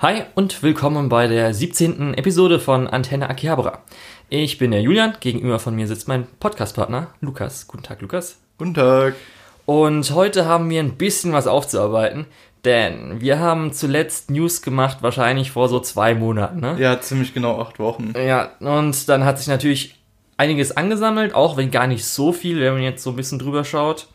Hi und willkommen bei der 17. Episode von Antenne Akihabara. Ich bin der Julian, gegenüber von mir sitzt mein Podcastpartner Lukas. Guten Tag, Lukas. Guten Tag. Und heute haben wir ein bisschen was aufzuarbeiten, denn wir haben zuletzt News gemacht, wahrscheinlich vor so zwei Monaten, ne? Ja, ziemlich genau acht Wochen. Ja, und dann hat sich natürlich einiges angesammelt, auch wenn gar nicht so viel, wenn man jetzt so ein bisschen drüber schaut.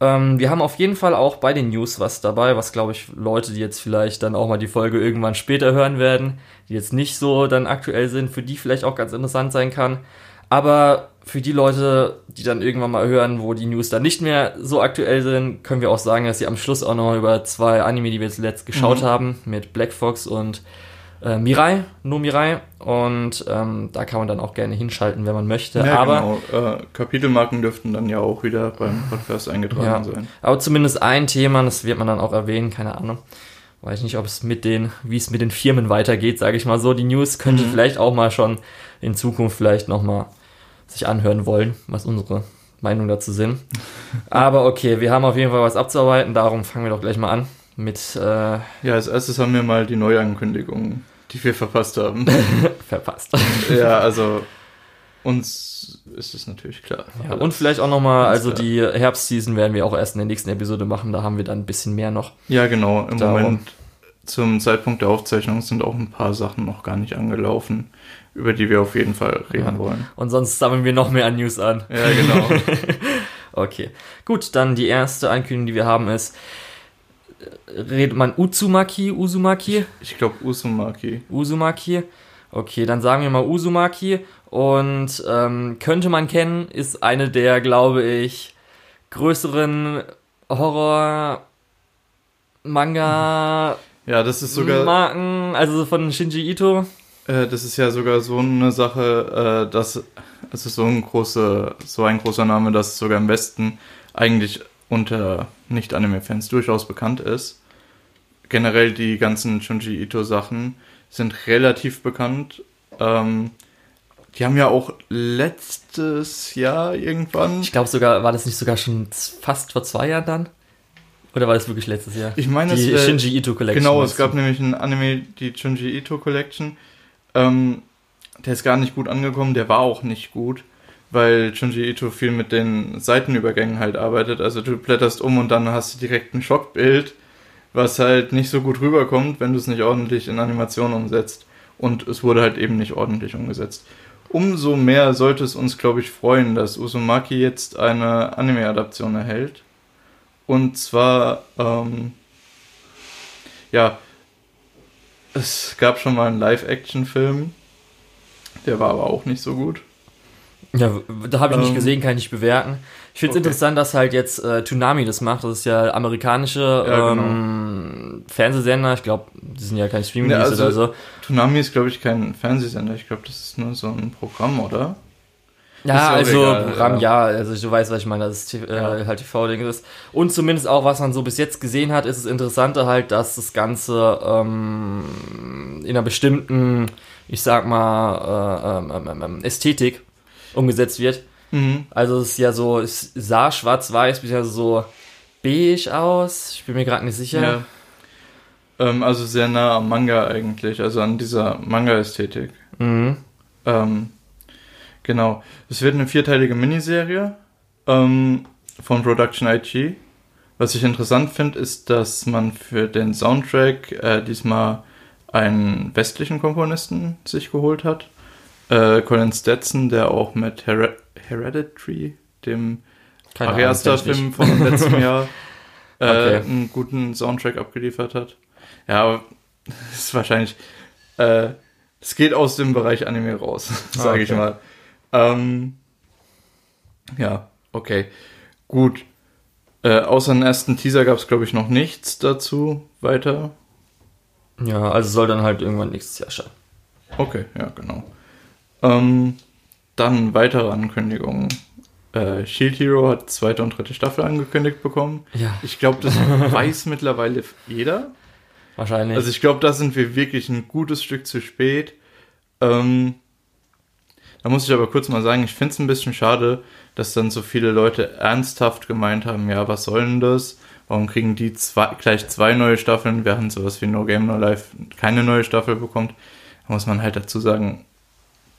Ähm, wir haben auf jeden Fall auch bei den News was dabei, was glaube ich Leute, die jetzt vielleicht dann auch mal die Folge irgendwann später hören werden, die jetzt nicht so dann aktuell sind, für die vielleicht auch ganz interessant sein kann. Aber für die Leute, die dann irgendwann mal hören, wo die News dann nicht mehr so aktuell sind, können wir auch sagen, dass sie am Schluss auch noch über zwei Anime, die wir zuletzt geschaut mhm. haben, mit Black Fox und äh, Mirai, nur Mirai. Und ähm, da kann man dann auch gerne hinschalten, wenn man möchte. Ja, aber genau. Äh, Kapitelmarken dürften dann ja auch wieder beim Podcast eingetragen ja, sein. Aber zumindest ein Thema, das wird man dann auch erwähnen, keine Ahnung. Weiß nicht, ob es mit den, wie es mit den Firmen weitergeht, sage ich mal so. Die News könnte mhm. vielleicht auch mal schon in Zukunft vielleicht nochmal sich anhören wollen, was unsere Meinung dazu sind. Aber okay, wir haben auf jeden Fall was abzuarbeiten, darum fangen wir doch gleich mal an mit. Äh ja, als erstes haben wir mal die Neuankündigungen, die wir verpasst haben. verpasst. ja, also uns ist es natürlich klar. Ja, und vielleicht auch nochmal, also klar. die Herbstseason werden wir auch erst in der nächsten Episode machen, da haben wir dann ein bisschen mehr noch. Ja, genau. Im Darum. Moment zum Zeitpunkt der Aufzeichnung sind auch ein paar Sachen noch gar nicht angelaufen, über die wir auf jeden Fall reden ja. wollen. Und sonst sammeln wir noch mehr News an. Ja, genau. okay. Gut, dann die erste Ankündigung, die wir haben, ist, redet man Uzumaki, Uzumaki? Ich, ich glaube Uzumaki. Uzumaki. Okay, dann sagen wir mal Uzumaki. Und ähm, könnte man kennen, ist eine der, glaube ich, größeren Horror Manga ja, das ist sogar Marken, also von Shinji Ito. Äh, das ist ja sogar so eine Sache, äh, dass es ist so ein großer, so ein großer Name, dass sogar im Westen eigentlich unter Nicht-Anime-Fans durchaus bekannt ist. Generell die ganzen Junji Ito-Sachen sind relativ bekannt. Ähm, die haben ja auch letztes Jahr irgendwann. Ich glaube sogar, war das nicht sogar schon fast vor zwei Jahren dann? Oder war das wirklich letztes Jahr? Ich meine, die es, äh, Shinji Ito Collection. Genau, es gab nämlich ein Anime, die Shinji Ito Collection. Ähm, der ist gar nicht gut angekommen, der war auch nicht gut weil Junji Ito viel mit den Seitenübergängen halt arbeitet. Also du blätterst um und dann hast du direkt ein Schockbild, was halt nicht so gut rüberkommt, wenn du es nicht ordentlich in Animation umsetzt. Und es wurde halt eben nicht ordentlich umgesetzt. Umso mehr sollte es uns, glaube ich, freuen, dass Uzumaki jetzt eine Anime-Adaption erhält. Und zwar, ähm, ja, es gab schon mal einen Live-Action-Film, der war aber auch nicht so gut. Ja, da habe ich nicht ähm, gesehen, kann ich nicht bewerten. Ich finde es okay. interessant, dass halt jetzt äh, Toonami das macht. Das ist ja amerikanische ja, genau. ähm, Fernsehsender. Ich glaube, die sind ja kein streaming ja, also, oder so. Toonami ist, glaube ich, kein Fernsehsender. Ich glaube, das ist nur so ein Programm, oder? Ja, also egal, Programm, ja. ja. Also du weißt, was ich meine, dass es äh, ja. halt TV-Ding ist. Und zumindest auch, was man so bis jetzt gesehen hat, ist das Interessante halt, dass das Ganze ähm, in einer bestimmten, ich sag mal, äh, ähm, ähm, ähm Ästhetik umgesetzt wird. Mhm. Also es ist ja so, es sah schwarz-weiß, bis ja so beige aus. Ich bin mir gerade nicht sicher. Ja. Ähm, also sehr nah am Manga eigentlich, also an dieser Manga-Ästhetik. Mhm. Ähm, genau. Es wird eine vierteilige Miniserie ähm, von Production IG. Was ich interessant finde, ist, dass man für den Soundtrack äh, diesmal einen westlichen Komponisten sich geholt hat. Äh, Colin Stetson, der auch mit Her Hereditary, dem Ariasta-Film von letztem Jahr, äh, okay. einen guten Soundtrack abgeliefert hat. Ja, ist wahrscheinlich, äh, es geht aus dem Bereich Anime raus, sage okay. ich mal. Ähm, ja, okay. Gut. Äh, außer den ersten Teaser gab es, glaube ich, noch nichts dazu weiter. Ja, also soll dann halt irgendwann nächstes Jahr scheinen. Okay, ja, genau. Ähm, dann weitere Ankündigungen. Äh, Shield Hero hat zweite und dritte Staffel angekündigt bekommen. Ja. Ich glaube, das weiß mittlerweile jeder. Wahrscheinlich. Also ich glaube, da sind wir wirklich ein gutes Stück zu spät. Ähm, da muss ich aber kurz mal sagen, ich finde es ein bisschen schade, dass dann so viele Leute ernsthaft gemeint haben, ja, was soll denn das? Warum kriegen die zwei, gleich zwei neue Staffeln, während sowas wie No Game No Life keine neue Staffel bekommt? Da muss man halt dazu sagen,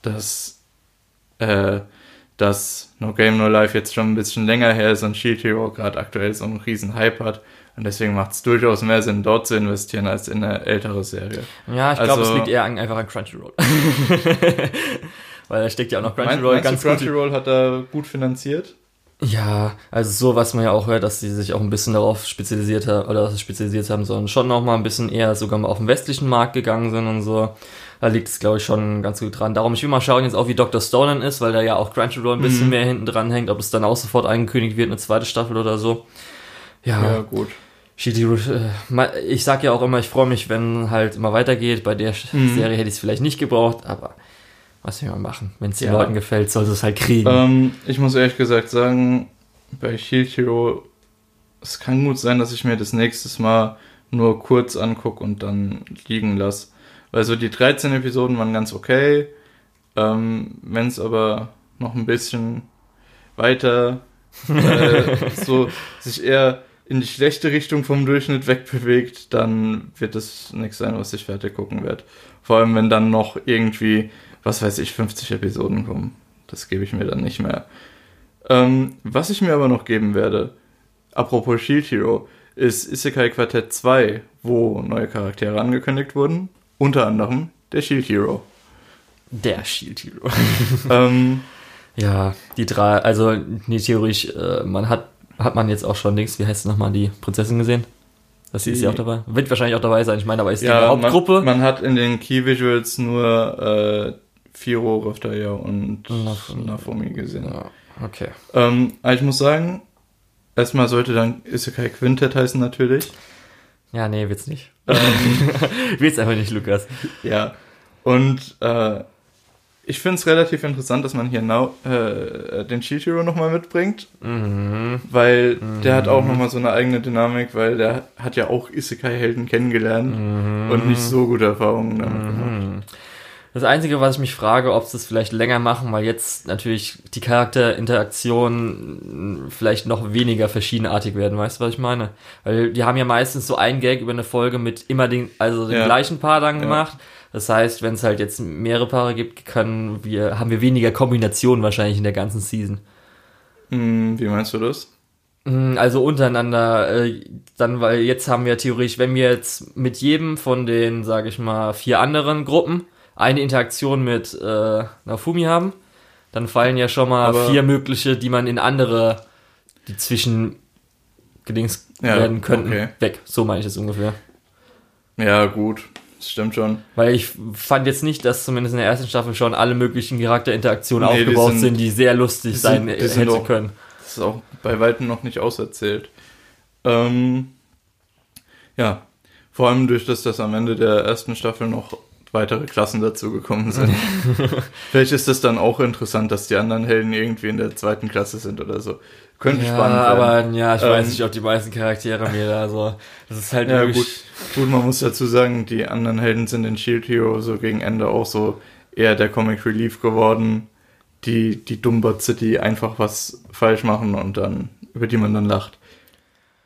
dass, äh, dass No Game No Life jetzt schon ein bisschen länger her ist und Shield Hero gerade aktuell so einen riesen Hype hat. Und deswegen macht es durchaus mehr Sinn, dort zu investieren, als in eine ältere Serie. Ja, ich glaube, es liegt eher an, einfach an Crunchyroll. Weil da steckt ja auch noch Crunchyroll mein, ganz Crunchyroll hat da gut finanziert. Ja, also so, was man ja auch hört, dass sie sich auch ein bisschen darauf spezialisiert haben, oder spezialisiert haben, sondern schon noch mal ein bisschen eher sogar mal auf den westlichen Markt gegangen sind und so. Da liegt es, glaube ich, schon ganz gut dran. Darum, ich will mal schauen jetzt auch, wie Dr. Stolen ist, weil da ja auch Crunchyroll ein bisschen mhm. mehr hinten dran hängt, ob es dann auch sofort angekündigt wird, eine zweite Staffel oder so. Ja, ja gut. Shitty, äh, ich sag ja auch immer, ich freue mich, wenn halt immer weitergeht. Bei der mhm. Serie hätte ich es vielleicht nicht gebraucht, aber was will man machen? Wenn es den ja. Leuten gefällt, soll es halt kriegen. Ähm, ich muss ehrlich gesagt sagen, bei Shield Hero, es kann gut sein, dass ich mir das nächstes Mal nur kurz angucke und dann liegen lasse. Weil so die 13 Episoden waren ganz okay. Ähm, Wenn es aber noch ein bisschen weiter äh, so sich eher in die schlechte Richtung vom Durchschnitt wegbewegt, dann wird es nichts sein, was ich fertig gucken werde. Vor allem, wenn dann noch irgendwie, was weiß ich, 50 Episoden kommen. Das gebe ich mir dann nicht mehr. Ähm, was ich mir aber noch geben werde, apropos Shield Hero, ist Isekai Quartett 2, wo neue Charaktere angekündigt wurden. Unter anderem der Shield Hero. Der Shield Hero. ähm, ja, die drei, also nee, theoretisch, äh, man hat hat man jetzt auch schon links, wie heißt es nochmal, die Prinzessin gesehen? Das sie ist ja auch dabei. Wird wahrscheinlich auch dabei sein. Ich meine, aber ist ja, die Hauptgruppe. Man, man, hat in den Key Visuals nur äh, Firo, Raftaya und Nafumi gesehen. Ja, okay. Ähm, aber ich muss sagen, erstmal sollte dann Isekai Quintet heißen natürlich. Ja, nee, wird's nicht. Ähm, wird's einfach nicht, Lukas. Ja. Und äh, ich finde es relativ interessant, dass man hier now, äh, den Shield Hero nochmal mitbringt, mhm. weil mhm. der hat auch nochmal so eine eigene Dynamik, weil der hat ja auch Isekai-Helden kennengelernt mhm. und nicht so gute Erfahrungen damit mhm. gemacht. Das Einzige, was ich mich frage, ob sie es vielleicht länger machen, weil jetzt natürlich die Charakterinteraktionen vielleicht noch weniger verschiedenartig werden, weißt du, was ich meine? Weil die haben ja meistens so einen Gag über eine Folge mit immer den, also den ja. gleichen Paar dann gemacht. Ja das heißt, wenn es halt jetzt mehrere Paare gibt, können wir, haben wir weniger Kombinationen wahrscheinlich in der ganzen Season. Hm, wie meinst du das? Hm, also untereinander, äh, dann, weil jetzt haben wir theoretisch, wenn wir jetzt mit jedem von den, sage ich mal, vier anderen Gruppen eine Interaktion mit äh, Nafumi haben, dann fallen ja schon mal Aber vier mögliche, die man in andere, die zwischen Gedings ja, werden könnten, okay. weg. So meine ich es ungefähr. Ja, gut. Das stimmt schon. Weil ich fand jetzt nicht, dass zumindest in der ersten Staffel schon alle möglichen Charakterinteraktionen nee, aufgebaut die sind, sind, die sehr lustig die sein sind, hätte auch, können. Das ist auch bei weitem noch nicht auserzählt. Ähm, ja, vor allem durch das, dass am Ende der ersten Staffel noch weitere Klassen dazugekommen sind. Vielleicht ist das dann auch interessant, dass die anderen Helden irgendwie in der zweiten Klasse sind oder so. Könnte ja, spannend werden. Aber ja, ich ähm, weiß nicht, ob die meisten Charaktere mir da so. Das ist halt ja, gut. gut, man muss dazu sagen, die anderen Helden sind in Shield Hero so gegen Ende auch so eher der Comic Relief geworden. Die, die Dummbatze, die einfach was falsch machen und dann, über die man dann lacht.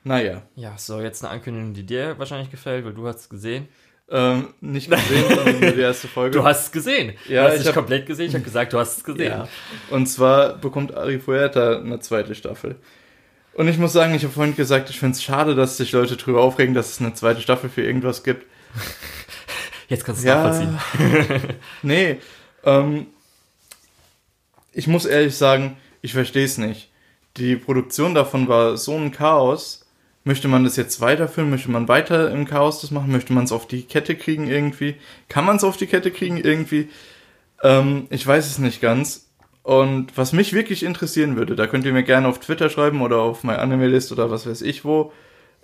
Naja. Ja, so, jetzt eine Ankündigung, die dir wahrscheinlich gefällt, weil du hast es gesehen. Ähm, nicht gesehen, sondern nur die erste Folge. Du hast es gesehen. Ja, du hast ich habe komplett gesehen. Ich habe gesagt, du hast es gesehen. Ja. Und zwar bekommt Ari Fuerta eine zweite Staffel. Und ich muss sagen, ich habe vorhin gesagt, ich finde es schade, dass sich Leute drüber aufregen, dass es eine zweite Staffel für irgendwas gibt. Jetzt kannst du es ja, nachvollziehen. nee, ähm, ich muss ehrlich sagen, ich verstehe es nicht. Die Produktion davon war so ein Chaos, Möchte man das jetzt weiterführen? Möchte man weiter im Chaos das machen? Möchte man es auf die Kette kriegen irgendwie? Kann man es auf die Kette kriegen irgendwie? Ähm, ich weiß es nicht ganz. Und was mich wirklich interessieren würde, da könnt ihr mir gerne auf Twitter schreiben oder auf MyAnimeList oder was weiß ich wo,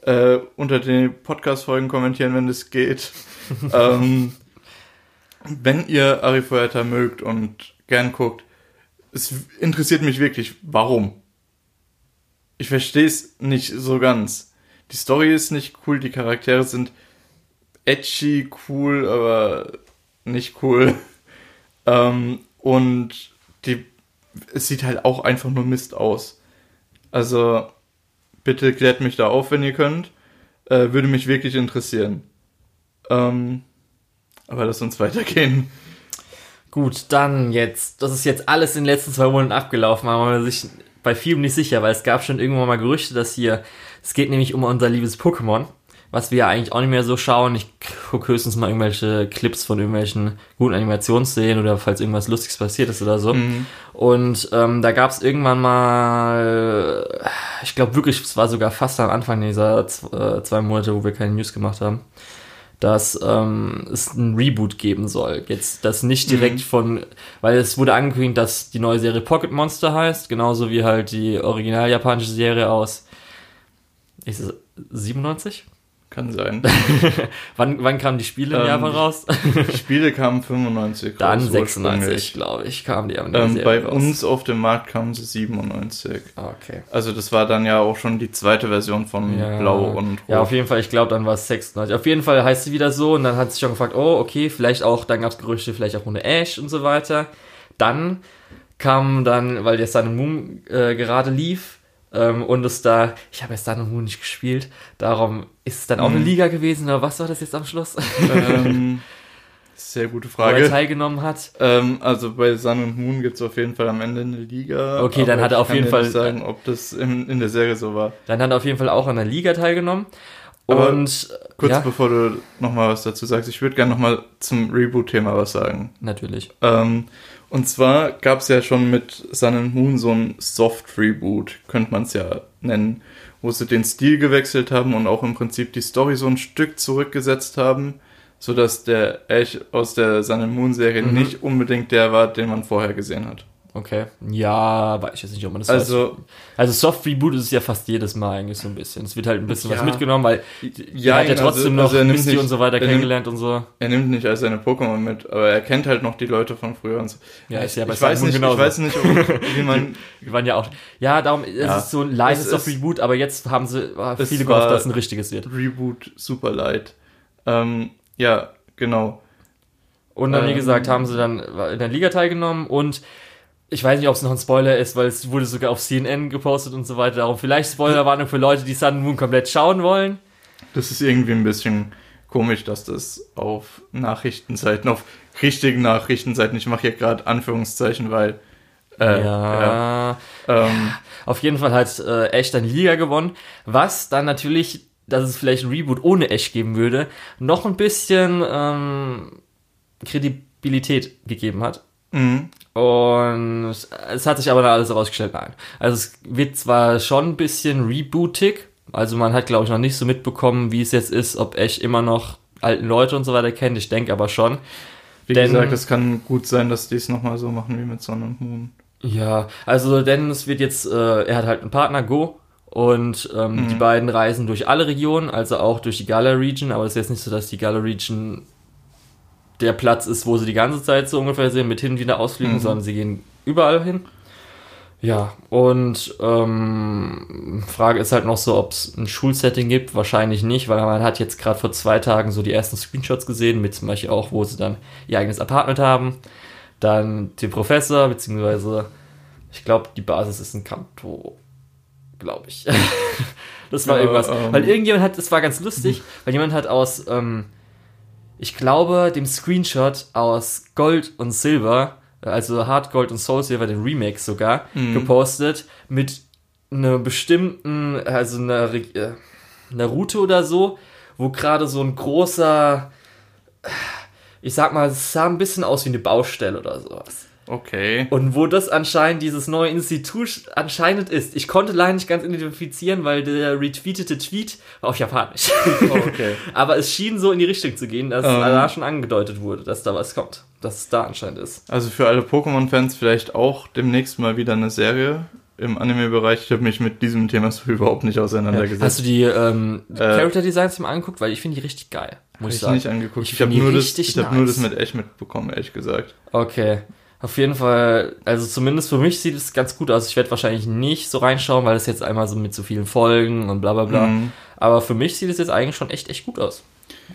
äh, unter den Podcast-Folgen kommentieren, wenn das geht. ähm, wenn ihr Arifuerta mögt und gern guckt, es interessiert mich wirklich, warum? Ich verstehe es nicht so ganz die Story ist nicht cool, die Charaktere sind edgy, cool, aber nicht cool. ähm, und die, es sieht halt auch einfach nur Mist aus. Also, bitte klärt mich da auf, wenn ihr könnt. Äh, würde mich wirklich interessieren. Ähm, aber lass uns weitergehen. Gut, dann jetzt, das ist jetzt alles in den letzten zwei Monaten abgelaufen, aber man sich bei vielem nicht sicher, weil es gab schon irgendwann mal Gerüchte, dass hier, es geht nämlich um unser liebes Pokémon, was wir ja eigentlich auch nicht mehr so schauen. Ich gucke höchstens mal irgendwelche Clips von irgendwelchen guten Animationsszenen oder falls irgendwas Lustiges passiert ist oder so. Mhm. Und ähm, da gab es irgendwann mal, ich glaube wirklich, es war sogar fast am Anfang dieser äh, zwei Monate, wo wir keine News gemacht haben dass ähm, es ein Reboot geben soll. Jetzt das nicht direkt mhm. von, weil es wurde angekündigt, dass die neue Serie Pocket Monster heißt, genauso wie halt die original japanische Serie aus ist es 97? Kann sein. wann, wann kamen die Spiele in ähm, Japan raus? die Spiele kamen 95 Dann raus, 96, glaube ich, kamen die ähm, Bei raus. uns auf dem Markt kamen sie 97. Okay. Also das war dann ja auch schon die zweite Version von ja. Blau und Rot. Ja, auf jeden Fall, ich glaube, dann war es 96. Auf jeden Fall heißt sie wieder so und dann hat sich schon gefragt, oh, okay, vielleicht auch, dann gab es Gerüchte, vielleicht auch ohne Ash und so weiter. Dann kam dann, weil der Sun Moon äh, gerade lief, ähm, und es da, ich habe jetzt da noch nicht gespielt, darum ist es dann auch mhm. eine Liga gewesen oder was war das jetzt am Schluss? Ähm, sehr gute Frage. Wo er teilgenommen hat. Ähm, also bei Sun und Moon gibt es auf jeden Fall am Ende eine Liga. Okay, dann hat er auf jeden Fall. Ich sagen, ob das in, in der Serie so war. Dann hat er auf jeden Fall auch an der Liga teilgenommen. Aber und kurz ja. bevor du nochmal was dazu sagst, ich würde gerne nochmal zum Reboot-Thema was sagen. Natürlich. Ähm, und zwar gab es ja schon mit Sun Moon so ein Soft-Reboot, könnte man es ja nennen, wo sie den Stil gewechselt haben und auch im Prinzip die Story so ein Stück zurückgesetzt haben, sodass der Ash aus der Sun and Moon Serie mhm. nicht unbedingt der war, den man vorher gesehen hat. Okay. Ja, weiß ich jetzt nicht, ob man das also, weiß. Also Soft Reboot ist es ja fast jedes Mal eigentlich so ein bisschen. Es wird halt ein bisschen ja, was mitgenommen, weil ja, er hat ja trotzdem also, noch also Misty nicht, und so weiter kennengelernt nimmt, und so. Er nimmt nicht als seine Pokémon mit, aber er kennt halt noch die Leute von früher und so. Ja, ist ja bei ich weiß nicht, genauso. Ich weiß nicht, wie man... Wir waren ja auch... Ja, darum ist ja, es so ein leises Soft Reboot, aber jetzt haben sie ah, viele gehofft, dass es ein richtiges wird. Reboot super light. Ähm, ja, genau. Und dann, wie ähm, gesagt, haben sie dann in der Liga teilgenommen und ich weiß nicht, ob es noch ein Spoiler ist, weil es wurde sogar auf CNN gepostet und so weiter. Darum vielleicht Spoilerwarnung für Leute, die Sun Moon komplett schauen wollen. Das ist irgendwie ein bisschen komisch, dass das auf Nachrichtenseiten, auf richtigen Nachrichtenseiten, ich mache hier gerade Anführungszeichen, weil äh, ja. ja ähm, auf jeden Fall hat äh, Ash dann die Liga gewonnen, was dann natürlich, dass es vielleicht ein Reboot ohne Ash geben würde, noch ein bisschen ähm, Kredibilität gegeben hat. Mhm. Und es hat sich aber dann alles herausgestellt, nein. Also es wird zwar schon ein bisschen rebootig, also man hat glaube ich noch nicht so mitbekommen, wie es jetzt ist, ob Ash immer noch alten Leute und so weiter kennt. Ich denke aber schon. Wie denn, gesagt, es kann gut sein, dass die es nochmal so machen wie mit Sonne und Moon. Ja, also denn es wird jetzt, äh, er hat halt einen Partner, Go, und ähm, mhm. die beiden reisen durch alle Regionen, also auch durch die Gala Region, aber es ist jetzt nicht so, dass die Gala Region der Platz ist, wo sie die ganze Zeit so ungefähr sind, mit hin und wieder ausfliegen, mhm. sondern sie gehen überall hin. Ja, und ähm, Frage ist halt noch so, ob es ein Schulsetting gibt. Wahrscheinlich nicht, weil man hat jetzt gerade vor zwei Tagen so die ersten Screenshots gesehen, mit zum Beispiel auch, wo sie dann ihr eigenes Apartment haben. Dann den Professor, beziehungsweise, ich glaube, die Basis ist ein Kanto, glaube ich. das war irgendwas. Ähm. Weil irgendjemand hat, das war ganz lustig, weil jemand hat aus ähm, ich glaube, dem Screenshot aus Gold und Silber, also Hard Gold und Soul Silver, den Remake sogar, mhm. gepostet mit einer bestimmten, also einer, äh, einer Route oder so, wo gerade so ein großer, ich sag mal, es sah ein bisschen aus wie eine Baustelle oder sowas. Okay. Und wo das anscheinend dieses neue Institut anscheinend ist. Ich konnte leider nicht ganz identifizieren, weil der retweetete Tweet war auf Japanisch. okay. Aber es schien so in die Richtung zu gehen, dass. Ähm. da schon angedeutet wurde, dass da was kommt. Dass es da anscheinend ist. Also für alle Pokémon-Fans vielleicht auch demnächst mal wieder eine Serie im Anime-Bereich. Ich habe mich mit diesem Thema so überhaupt nicht auseinandergesetzt. Ja. Hast du die ähm, äh, Character Designs mal angeguckt? Weil ich finde die richtig geil. Muss ich, ich nicht angeguckt. Ich, ich habe nur, das, ich nice. hab nur das mit echt mitbekommen, ehrlich gesagt. Okay. Auf jeden Fall, also zumindest für mich sieht es ganz gut aus. Ich werde wahrscheinlich nicht so reinschauen, weil es jetzt einmal so mit so vielen Folgen und bla bla bla. Mhm. Aber für mich sieht es jetzt eigentlich schon echt, echt gut aus.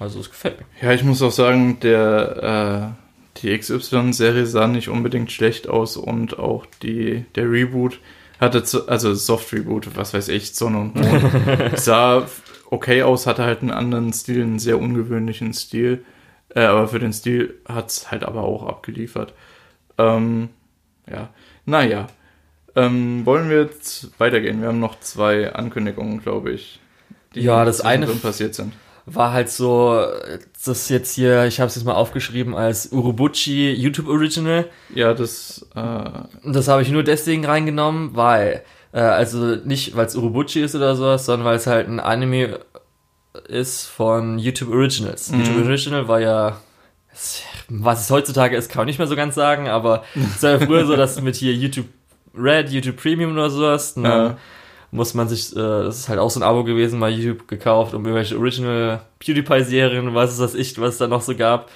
Also es gefällt mir. Ja, ich muss auch sagen, der äh, die XY-Serie sah nicht unbedingt schlecht aus und auch die, der Reboot hatte zu, also Soft Reboot, was weiß ich, Sonne und Mond. sah okay aus, hatte halt einen anderen Stil, einen sehr ungewöhnlichen Stil. Äh, aber für den Stil hat es halt aber auch abgeliefert. Ähm, ja, naja. Ähm, wollen wir jetzt weitergehen? Wir haben noch zwei Ankündigungen, glaube ich. Die ja, das eine passiert sind. War halt so, das jetzt hier, ich habe es jetzt mal aufgeschrieben als Urobuchi YouTube Original. Ja, das. Äh das habe ich nur deswegen reingenommen, weil, äh, also nicht, weil es Urobuchi ist oder sowas, sondern weil es halt ein Anime ist von YouTube Originals. Mhm. YouTube Original war ja was es heutzutage ist, kann man nicht mehr so ganz sagen, aber es war ja früher so, dass mit hier YouTube Red, YouTube Premium oder sowas, dann ja. muss man sich, äh, das ist halt auch so ein Abo gewesen, mal YouTube gekauft, um irgendwelche Original PewDiePie-Serien, was ist das ich, was es da noch so gab.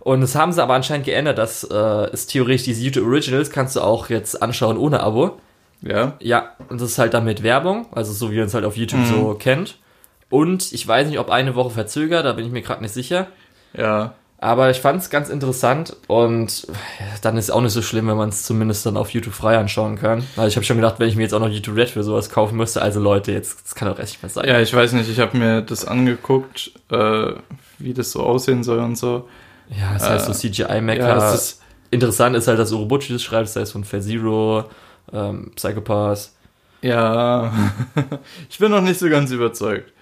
Und das haben sie aber anscheinend geändert, dass äh, es theoretisch diese YouTube Originals kannst du auch jetzt anschauen ohne Abo. Ja. Ja, und das ist halt dann mit Werbung, also so wie man es halt auf YouTube mhm. so kennt. Und ich weiß nicht, ob eine Woche verzögert, da bin ich mir gerade nicht sicher. Ja. Aber ich fand es ganz interessant und dann ist es auch nicht so schlimm, wenn man es zumindest dann auf YouTube frei anschauen kann. Also ich habe schon gedacht, wenn ich mir jetzt auch noch YouTube Red für sowas kaufen müsste, also Leute, jetzt das kann doch echt mehr sein. Ja, ich weiß nicht, ich habe mir das angeguckt, äh, wie das so aussehen soll und so. Ja, es heißt äh, so CGI-Mecha. Ja, ist Interessant ist halt, dass Urobuchi das schreibt, das heißt von Fair Zero, ähm, Psychopaths. Ja, ich bin noch nicht so ganz überzeugt.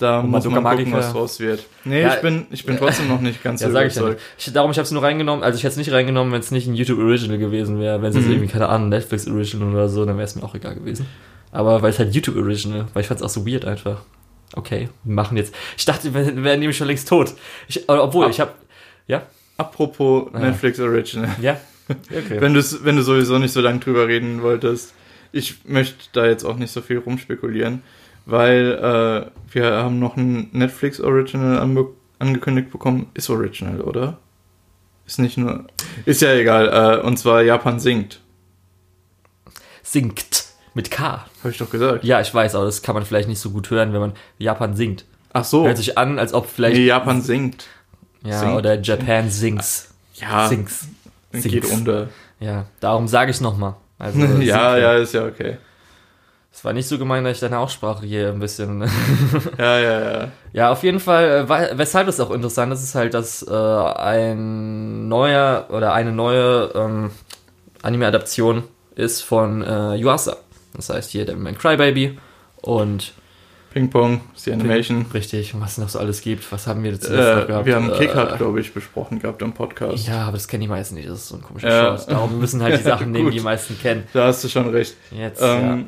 Da muss man gucken, was draus wird. Nee, ja, ich bin, ich bin trotzdem noch nicht ganz ja, so überzeugt. Ich, ich, darum, ich habe es nur reingenommen, also ich hätte es nicht reingenommen, wenn es nicht ein YouTube Original gewesen wäre. Wenn es mhm. jetzt irgendwie, keine Ahnung, Netflix Original oder so, dann wäre es mir auch egal gewesen. Aber weil es halt YouTube Original, weil ich fand es auch so weird einfach. Okay, wir machen jetzt. Ich dachte, wir wären nämlich schon längst tot. Ich, obwohl, Ab, ich habe. Ja? Apropos ah. Netflix Original. Ja. Okay. wenn, wenn du sowieso nicht so lange drüber reden wolltest. Ich möchte da jetzt auch nicht so viel rumspekulieren weil äh, wir haben noch ein Netflix Original angekündigt bekommen. Ist Original, oder? Ist nicht nur. Ist ja egal. Äh, und zwar Japan singt. Singt. Mit K. Habe ich doch gesagt. Ja, ich weiß, aber das kann man vielleicht nicht so gut hören, wenn man Japan singt. Ach so. Hört sich an, als ob vielleicht. Nee, Japan singt. Ja, singt. oder Japan sings. Ja. Sings. sings. Geht unter. Ja, darum sage ich es nochmal. Also, ja, ja, ist ja okay. Es war nicht so gemein, dass ich deine Aussprache hier ein bisschen. ja, ja, ja. Ja, auf jeden Fall, äh, weshalb es auch interessant ist, ist halt, dass äh, ein neuer oder eine neue ähm, Anime-Adaption ist von äh, Yuasa. Das heißt hier Devilman Crybaby und Ping Pong, ist die Animation. Ping, richtig, und was es noch so alles gibt. Was haben wir jetzt äh, gehabt? Wir haben Kick-Hut, äh, glaube ich, besprochen gehabt im Podcast. Ja, aber das kennen die meisten nicht. Das ist so ein komischer ja. Short. Darum müssen halt die Sachen nehmen, die die meisten kennen. Da hast du schon recht. Jetzt, ähm, ja.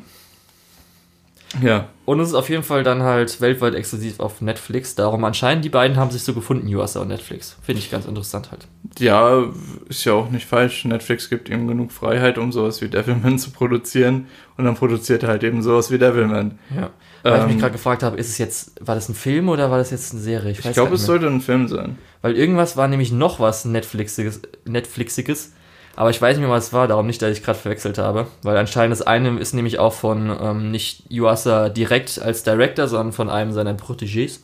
Ja. Und es ist auf jeden Fall dann halt weltweit exklusiv auf Netflix. Darum anscheinend die beiden haben sich so gefunden, USA und Netflix. Finde ich ganz interessant halt. Ja, ist ja auch nicht falsch. Netflix gibt ihm genug Freiheit, um sowas wie Devilman zu produzieren. Und dann produziert er halt eben sowas wie Devilman. Ja. Weil ähm, ich mich ähm, gerade gefragt habe, ist es jetzt, war das ein Film oder war das jetzt eine Serie? Ich, ich glaube, es sollte ein Film sein. Weil irgendwas war nämlich noch was Netflixiges, Netflixiges aber ich weiß nicht mehr, was es war, darum nicht, dass ich gerade verwechselt habe. Weil anscheinend das eine ist nämlich auch von ähm, nicht Yuasa direkt als Director, sondern von einem seiner Protégés.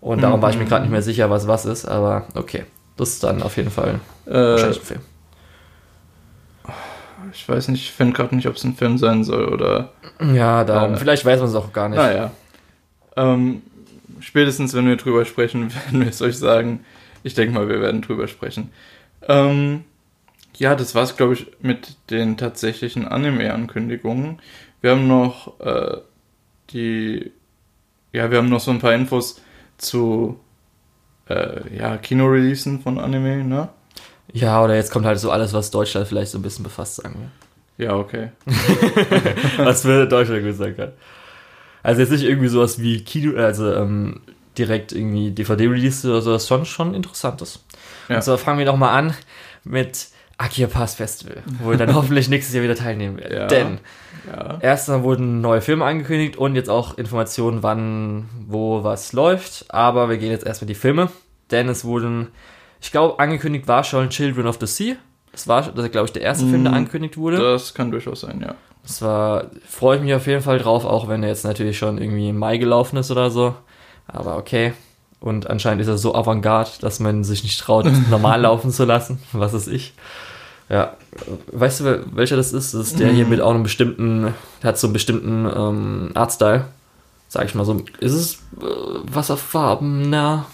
Und darum mhm. war ich mir gerade nicht mehr sicher, was was ist, aber okay. Das ist dann auf jeden Fall äh, wahrscheinlich ein Film. Ich weiß nicht, ich finde gerade nicht, ob es ein Film sein soll oder. Ja, darum. Äh, Vielleicht weiß man es auch gar nicht. Naja. Ähm, spätestens, wenn wir drüber sprechen, werden wir es euch sagen. Ich denke mal, wir werden drüber sprechen. Ähm, ja, das war's, glaube ich, mit den tatsächlichen Anime-Ankündigungen. Wir haben noch äh, die, ja, wir haben noch so ein paar Infos zu, äh, ja, Kino-Releasen von Anime, ne? Ja, oder jetzt kommt halt so alles, was Deutschland vielleicht so ein bisschen befasst, sagen wir. Ja, okay. was für Deutschland gesagt hat. Also jetzt nicht irgendwie sowas wie Kino, also ähm, direkt irgendwie DVD-Release oder sowas, schon, schon interessantes. Ja. Und so fangen wir doch mal an mit Akia Pass Festival, wo wir dann hoffentlich nächstes Jahr wieder teilnehmen werden. Ja, Denn ja. erstmal wurden neue Filme angekündigt und jetzt auch Informationen, wann, wo, was läuft. Aber wir gehen jetzt erstmal die Filme, denn es wurden, ich glaube, angekündigt war schon Children of the Sea. Das war, das glaube ich, der erste mm, Film, der mm, angekündigt wurde. Das kann durchaus sein, ja. Das war, freue ich mich auf jeden Fall drauf, auch wenn er jetzt natürlich schon irgendwie im Mai gelaufen ist oder so. Aber okay. Und anscheinend ist er so avantgarde, dass man sich nicht traut, normal laufen zu lassen. Was ist ich? Ja, weißt du, welcher das ist? Das ist der hier mit auch einem bestimmten, der hat so einen bestimmten ähm, Artstyle. Sag ich mal so. Ist es äh, wasserfarbener?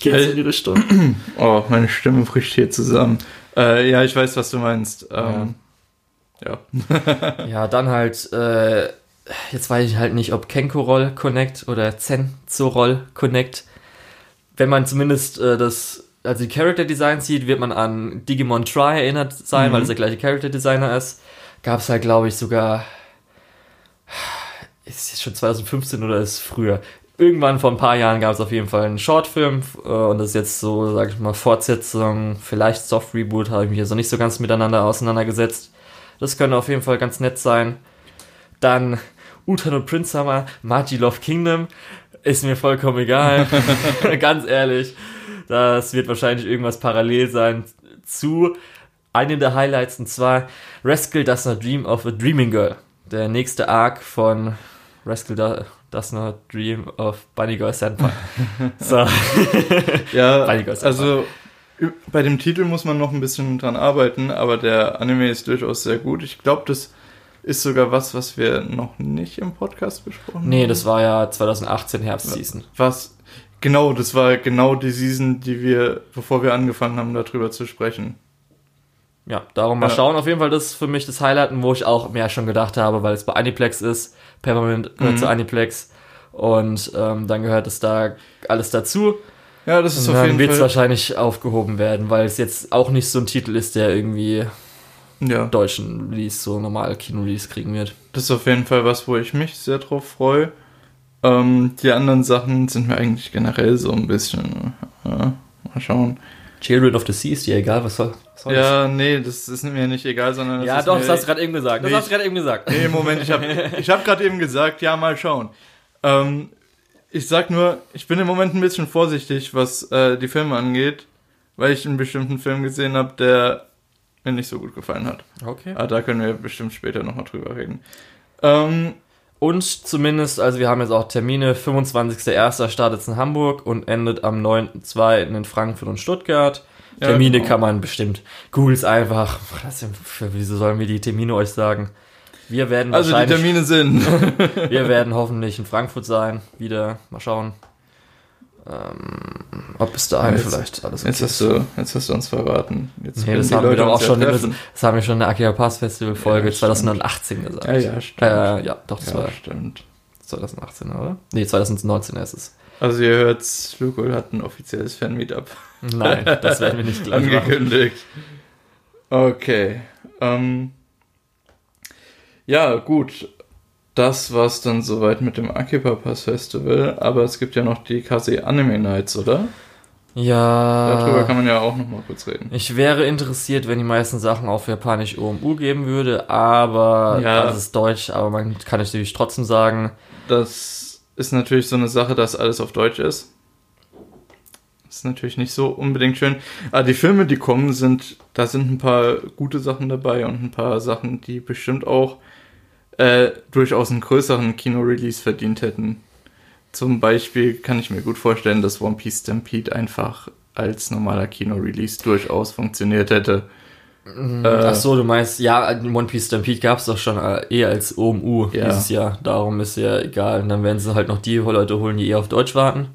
Geht es in die Richtung? Oh, meine Stimme bricht hier zusammen. Äh, ja, ich weiß, was du meinst. Ähm, ja. Ja, dann halt, äh, jetzt weiß ich halt nicht, ob Kenko-Roll Connect oder Zenzo-Roll Connect. Wenn man zumindest äh, das, also die Character Design sieht, wird man an Digimon Try erinnert sein, Mhm. weil es der gleiche Character Designer ist. Gab es halt, glaube ich, sogar, ist es jetzt schon 2015 oder ist es früher? Irgendwann vor ein paar Jahren gab es auf jeden Fall einen Shortfilm äh, und das ist jetzt so, sag ich mal, Fortsetzung, vielleicht Soft Reboot, habe ich mich jetzt noch nicht so ganz miteinander auseinandergesetzt. Das könnte auf jeden Fall ganz nett sein. Dann Utan und Prince Summer, Magi Love Kingdom. Ist mir vollkommen egal. ganz ehrlich. Das wird wahrscheinlich irgendwas parallel sein zu einem der Highlights und zwar Rascal Does Not Dream of a Dreaming Girl. Der nächste Arc von Rascal Do- Does Not Dream of Bunny Girl Senpai. so. Ja, Bunny Girl Senpai. also bei dem Titel muss man noch ein bisschen dran arbeiten, aber der Anime ist durchaus sehr gut. Ich glaube, das ist sogar was, was wir noch nicht im Podcast besprochen Nee, haben. das war ja 2018 Herbstseason. Was? Genau, das war genau die Season, die wir, bevor wir angefangen haben, darüber zu sprechen. Ja, darum mal Ja. schauen. Auf jeden Fall das ist für mich das Highlight, wo ich auch mehr schon gedacht habe, weil es bei Aniplex ist. Peppermint gehört Mhm. zu Aniplex. Und ähm, dann gehört es da alles dazu. Ja, das ist Und auf dann jeden wird es Fall. wahrscheinlich aufgehoben werden, weil es jetzt auch nicht so ein Titel ist, der irgendwie Ja, deutschen Release, so normal Kino-Release kriegen wird. das ist auf jeden Fall was, wo ich mich sehr drauf freue. Ähm, die anderen Sachen sind mir eigentlich generell so ein bisschen. Ja, mal schauen. Children of the Sea ist dir egal, was soll, was soll Ja, nee, das ist mir nicht egal, sondern. das? das Ja, doch, das hast du gerade eben gesagt. Das Nee, hast du gerade eben gesagt. Nee, Moment, ich habe ich hab gerade eben gesagt, ja, mal schauen. Ähm, ich sag nur, ich bin im Moment ein bisschen vorsichtig, was äh, die Filme angeht, weil ich einen bestimmten Film gesehen habe, der mir nicht so gut gefallen hat. Okay. Aber da können wir bestimmt später nochmal drüber reden. Ähm, Und zumindest, also wir haben jetzt auch Termine, 25.01. startet es in Hamburg und endet am 9.2. in Frankfurt und Stuttgart. Ja, Termine genau. kann man bestimmt. Google ist einfach. Was wieso sollen wir die Termine euch sagen? Wir werden also die wahrscheinlich, Termine sind. wir werden hoffentlich in Frankfurt sein. Wieder. Mal schauen. Ähm, ob bis dahin Jetzt- vielleicht alles Jetzt hast du, jetzt hast du uns verraten. Jetzt Nee, das haben wir Leute doch auch ja schon, in, das haben wir schon in der Akira Pass Festival Folge Ja, stimmt. 2018 gesagt. Ja, ja, stimmt. Äh, ja, doch, das ja, war stimmt. 2018, oder? Nee, 2019 ist es. Also ihr hört, Flugol hat ein offizielles Fan-Meetup Nein, das werden wir nicht gleich machen. angekündigt. Okay. Ähm, ja, gut. Das war's dann soweit mit dem Akiba Pass Festival, aber es gibt ja noch die Kase Anime Nights, oder? Darüber kann Ja, man ja auch noch mal kurz reden. ich wäre interessiert, wenn die meisten Sachen auf Japanisch OMU geben würde, aber Ja. das ist Deutsch, aber man kann natürlich trotzdem sagen, Das ist natürlich so eine Sache, dass alles auf Deutsch ist. Das ist natürlich nicht so unbedingt schön. Aber die Filme, die kommen, sind, da sind ein paar gute Sachen dabei und ein paar Sachen, die bestimmt auch äh, durchaus einen größeren Kino-Release verdient hätten. Zum Beispiel kann ich mir gut vorstellen, dass One Piece Stampede einfach als normaler Kino-Release durchaus funktioniert hätte. Äh, ach so, du meinst, ja, One Piece Stampede gab es doch schon äh, eher als OMU Ja. dieses Jahr, darum ist ja egal. Und dann werden sie halt noch die Leute holen, die eher auf Deutsch warten.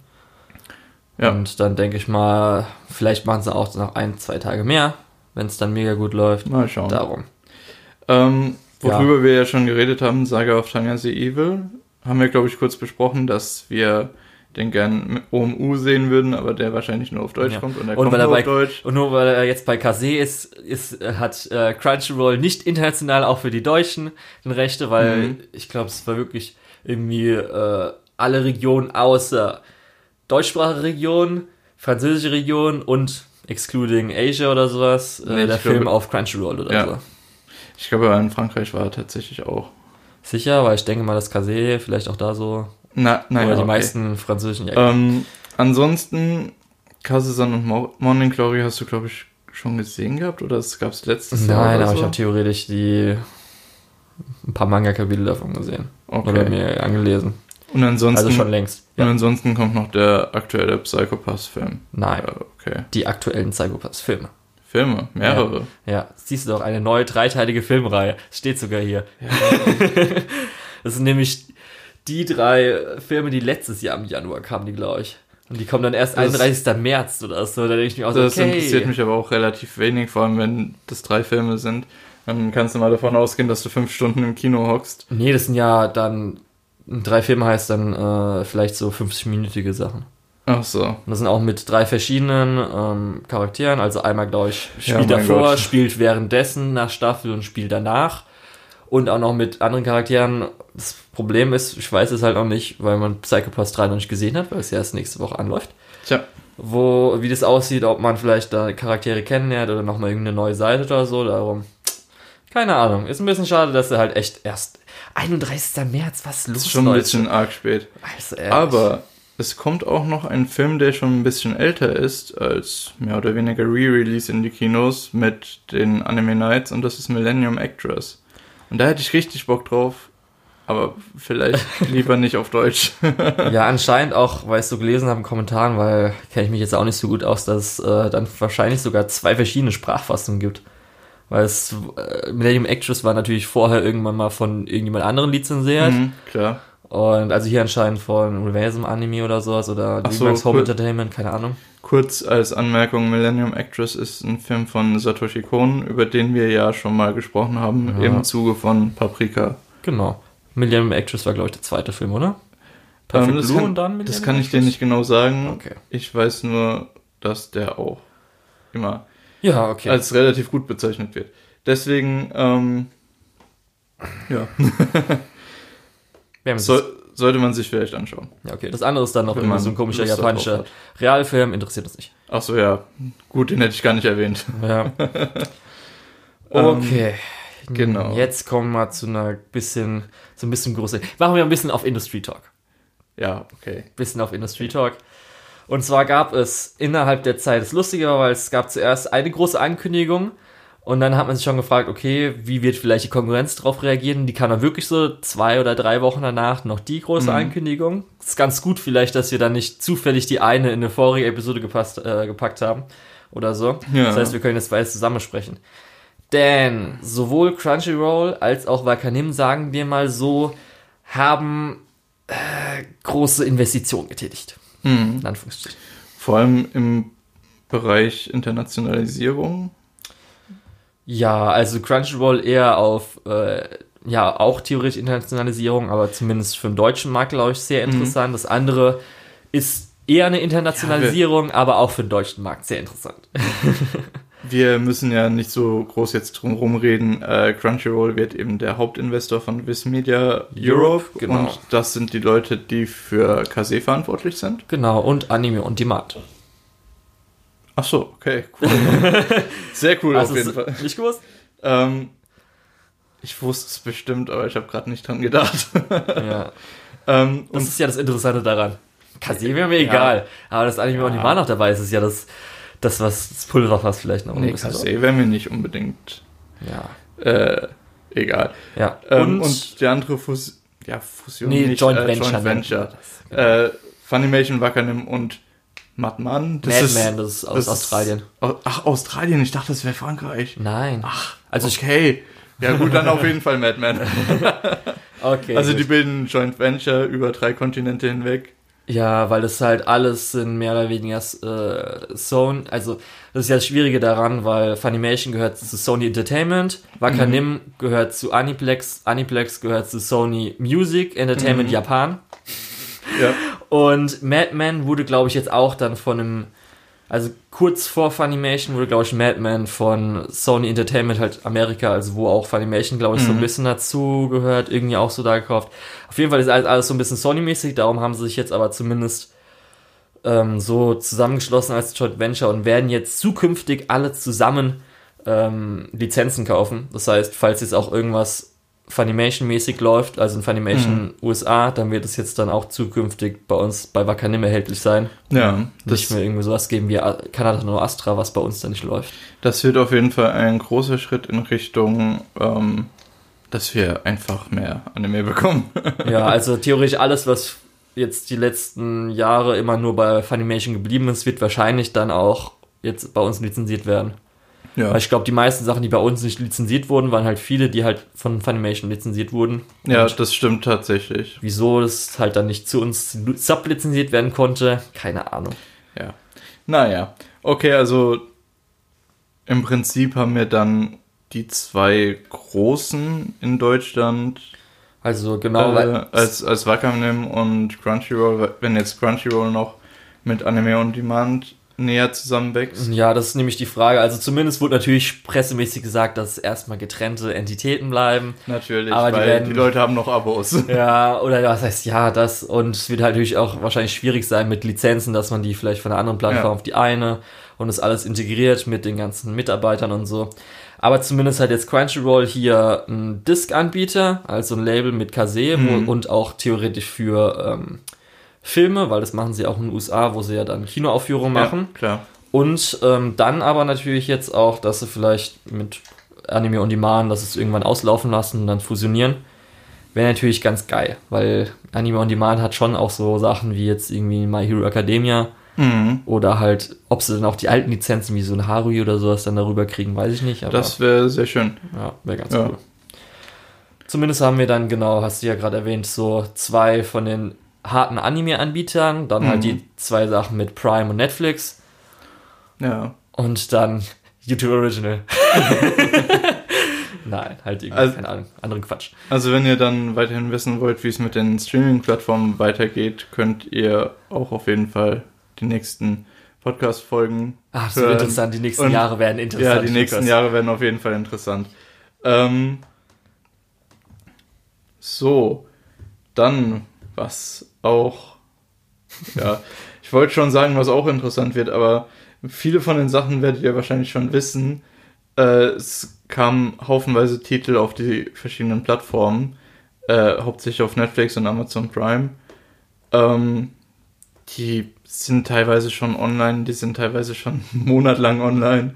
Ja. Und dann denke ich mal, vielleicht machen sie auch noch ein, zwei Tage mehr, wenn es dann mega gut läuft. Mal schauen. Darum. Ähm, worüber wir ja schon geredet haben, Saga of Tanya the Evil, haben wir, glaube ich, kurz besprochen, dass wir den gern OMU sehen würden, aber der wahrscheinlich nur auf Deutsch Ja. kommt und er Und kommt weil er nur bei- auf Deutsch. Und nur weil er jetzt bei Kase ist, ist hat äh, Crunchyroll nicht international auch für die Deutschen den Rechte, weil Mhm. ich glaube, es war wirklich irgendwie äh, alle Regionen außer deutschsprachige Region, französische Region und excluding Asia oder sowas, äh, Nee, der ich glaube- Film auf Crunchyroll oder Ja. so. Ich glaube, in Frankreich war er tatsächlich auch. Sicher, weil ich denke mal, dass Kase vielleicht auch da so, Na, naja, oder die okay. meisten französischen, ja, Ähm, ansonsten, Kase-san und Mo Morning Glory hast du, glaube ich, schon gesehen gehabt oder es gab es letztes Jahr? Nein, oder aber so? ich habe theoretisch die ein paar Manga-Kapitel davon gesehen. Oder okay. mir angelesen. Und ansonsten, Also schon längst. und Ja. ansonsten kommt noch der aktuelle Psychopath-Film. Nein, Ja, okay. die aktuellen Psychopaths-Filme. Filme, mehrere. Ja, ja. siehst du doch, eine neue dreiteilige Filmreihe. Steht sogar hier. Ja. das sind nämlich die drei Filme, die letztes Jahr im Januar kamen, die glaube ich. Und die kommen dann erst das, 31. März oder so. Da denke ich mir auch so, Das okay. interessiert mich aber auch relativ wenig, vor allem wenn das drei Filme sind. Dann kannst du mal davon ausgehen, dass du fünf Stunden im Kino hockst. Nee, das sind ja dann, drei Filme heißt dann äh, vielleicht so 50-minütige Sachen. Ach so. Und das sind auch mit drei verschiedenen ähm, Charakteren. Also einmal, glaube ich, spielt ja, davor, Gott. spielt währenddessen nach Staffel und spielt danach. Und auch noch mit anderen Charakteren. Das Problem ist, ich weiß es halt noch nicht, weil man Psychopass 3 noch nicht gesehen hat, weil es ja erst nächste Woche anläuft. Tja. Wo, wie das aussieht, ob man vielleicht da Charaktere kennenlernt oder nochmal irgendeine neue Seite oder so. Darum, keine Ahnung. Ist ein bisschen schade, dass er halt echt erst 31. März, was los ist schon ein bisschen arg spät. Also, Aber es kommt auch noch ein Film, der schon ein bisschen älter ist, als mehr oder weniger Re-Release in die Kinos mit den Anime Nights und das ist Millennium Actress. Und da hätte ich richtig Bock drauf, aber vielleicht lieber nicht auf Deutsch. ja, anscheinend auch, weil ich so gelesen habe in Kommentaren, weil kenne ich mich jetzt auch nicht so gut aus, dass es äh, dann wahrscheinlich sogar zwei verschiedene Sprachfassungen gibt. Weil es äh, Millennium Actress war natürlich vorher irgendwann mal von irgendjemand anderen lizenziert. Mhm, klar. Und also hier anscheinend von Universum Anime oder sowas oder DreamWorks so, Home Entertainment, keine Ahnung. Kurz als Anmerkung, Millennium Actress ist ein Film von Satoshi Kon, über den wir ja schon mal gesprochen haben, ja. im Zuge von Paprika. Genau. Millennium Actress war, glaube ich, der zweite Film, oder? Perfect ähm, Blue kann, und dann Millennium Das kann ich dir nicht genau sagen. Okay. Ich weiß nur, dass der auch immer ja, okay. als relativ gut bezeichnet wird. Deswegen, ähm, ja. so, sollte man sich vielleicht anschauen. Ja, okay. Das andere ist dann noch immer so ein komischer Lust japanischer Realfilm, interessiert uns nicht. Ach so, ja. Gut, den hätte ich gar nicht erwähnt. Ja. okay. genau. Jetzt kommen wir zu einer bisschen, so ein bisschen große. Machen wir ein bisschen auf Industry Talk. Ja, okay. Bisschen auf Industry Talk. Und zwar gab es innerhalb der Zeit, das Lustige war, weil es gab zuerst eine große Ankündigung und dann hat man sich schon gefragt, okay, wie wird vielleicht die Konkurrenz darauf reagieren? Die kam dann wirklich so zwei oder drei Wochen danach noch die große mhm. Ankündigung. Das ist ganz gut vielleicht, dass wir dann nicht zufällig die eine in eine vorige Episode gepasst, äh, gepackt haben oder so. Ja. Das heißt, wir können jetzt beides zusammen sprechen. Denn sowohl Crunchyroll als auch Wakanim, sagen wir mal so, haben äh, große Investitionen getätigt. Mhm. In Anführungsstrichen. Vor allem im Bereich Internationalisierung ja, also Crunchyroll eher auf, äh, ja, auch theoretisch Internationalisierung, aber zumindest für den deutschen Markt, glaube ich, sehr mhm. interessant. Mhm. Das andere ist eher eine Internationalisierung, ja, aber auch für den deutschen Markt sehr interessant. wir müssen ja nicht so groß jetzt drum rumreden. Äh, Crunchyroll wird eben der Hauptinvestor von Viz Media Europe, Europe genau. und das sind die Leute, die für Kase verantwortlich sind. Genau, und Anime und Demand. Ach so, okay, cool. Sehr cool Hast auf jeden Fall. Nicht gewusst? Ähm, ich wusste es bestimmt, aber ich habe gerade nicht dran gedacht. ja. Ähm, das ist ja das Interessante daran. Kase wäre mir ja. egal, aber das Anime ja. und mal noch dabei ist, ist ja das, das was das Pulverfass vielleicht noch. Nee, Kase wäre mir nicht unbedingt. Ja. Äh, egal. Ja. Ähm, und, und, die andere Fus ja, Fusion. Nee, nicht, Joint äh, Venture. Joint Venture. Äh, Funimation, Wakanim und Madman. Das Madman, ist, das ist aus das Australien. Ist, ach, Australien, ich dachte, das wäre Frankreich. Nein. Ach, also okay. Ja gut, dann auf jeden Fall Madman. okay. Also gut. die bilden Joint Venture über drei Kontinente hinweg. Ja, weil das halt alles sind mehr oder weniger äh, Sony, also das ist ja das Schwierige daran, weil Funimation gehört zu Sony Entertainment, Wakanim mhm. gehört zu Aniplex, Aniplex gehört zu Sony Music Entertainment mhm. Japan. Ja. Und Madman wurde, glaube ich, jetzt auch dann von einem, also kurz vor Funimation wurde, glaube ich, Madman von Sony Entertainment halt Amerika, also wo auch Funimation, glaube ich, mhm. so ein mhm. bisschen dazu gehört, irgendwie auch so da gekauft. Auf jeden Fall ist alles, alles so ein bisschen Sony-mäßig, darum haben sie sich jetzt aber zumindest ähm, so zusammengeschlossen als Joint Venture und werden jetzt zukünftig alle zusammen ähm, Lizenzen kaufen. Das heißt, falls jetzt auch irgendwas Funimation-mäßig läuft, also in Funimation mhm. USA, dann wird es jetzt dann auch zukünftig bei uns bei Wakanim erhältlich sein. Ja. Nicht mehr irgendwie sowas geben wie Kanada No Astra, was bei uns dann nicht läuft. Das wird auf jeden Fall ein großer Schritt in Richtung, ähm, dass wir einfach mehr Anime bekommen. ja, also theoretisch alles, was jetzt die letzten Jahre immer nur bei Funimation geblieben ist, wird wahrscheinlich dann auch jetzt bei uns lizenziert werden. Ja. Weil ich glaube, die meisten Sachen, die bei uns nicht lizenziert wurden, waren halt viele, die halt von Funimation lizenziert wurden. Ja, Und das stimmt tatsächlich. Wieso das halt dann nicht zu uns sublizenziert werden konnte, keine Ahnung. Ja. Naja. Okay, also im Prinzip haben wir dann die zwei großen in Deutschland. Also genau. Äh, als, als Wakanim und Crunchyroll, wenn jetzt Crunchyroll noch mit Anime on Demand näher zusammenwächst? Ja, das ist nämlich die Frage. Also zumindest wurde natürlich pressemäßig gesagt, dass es erstmal getrennte Entitäten bleiben. Natürlich, aber die, werden, die Leute haben noch Abos. Ja, oder was heißt ja, das. Und es wird halt natürlich auch wahrscheinlich schwierig sein mit Lizenzen, dass man die vielleicht von einer anderen Plattform ja. auf die eine und es alles integriert mit den ganzen Mitarbeitern und so. Aber zumindest hat jetzt Crunchyroll hier ein Disc-Anbieter, also ein Label mit Kase mhm. und auch theoretisch für ähm, Filme, weil das machen sie auch in den USA, wo sie ja dann Kinoaufführungen machen. Ja, klar. Und ähm, dann aber natürlich jetzt auch, dass sie vielleicht mit Anime on Demand, dass es irgendwann auslaufen lassen und dann fusionieren. Wäre natürlich ganz geil, weil Anime on Demand hat schon auch so Sachen wie jetzt irgendwie My Hero Academia mhm. oder halt, ob sie dann auch die alten Lizenzen wie so ein Harui oder sowas dann darüber kriegen, weiß ich nicht. Aber, das wäre sehr schön. Ja, wäre ganz ja. cool. Zumindest haben wir dann, genau, hast du ja gerade erwähnt, so zwei von den harten Anime-Anbietern, dann halt mhm. halt die zwei Sachen mit Prime und Netflix. Ja. Und dann YouTube Original. Nein, halt irgendwie, also, keine Ahnung, anderen Quatsch. Also wenn ihr dann weiterhin wissen wollt, wie es mit den Streaming-Plattformen weitergeht, könnt ihr auch auf jeden Fall die nächsten Podcast-Folgen Ach, das wird interessant, die nächsten Und, Jahre werden interessant. Ja, die nächsten Jahre werden auf jeden Fall interessant. Ähm, so, dann was auch, ja, ich wollte schon sagen, was auch interessant wird, aber viele von den Sachen werdet ihr wahrscheinlich schon wissen. Äh, es kamen haufenweise Titel auf die verschiedenen Plattformen, äh, hauptsächlich auf Netflix und Amazon Prime. Ähm, die sind teilweise schon online, die sind teilweise schon monatelang online.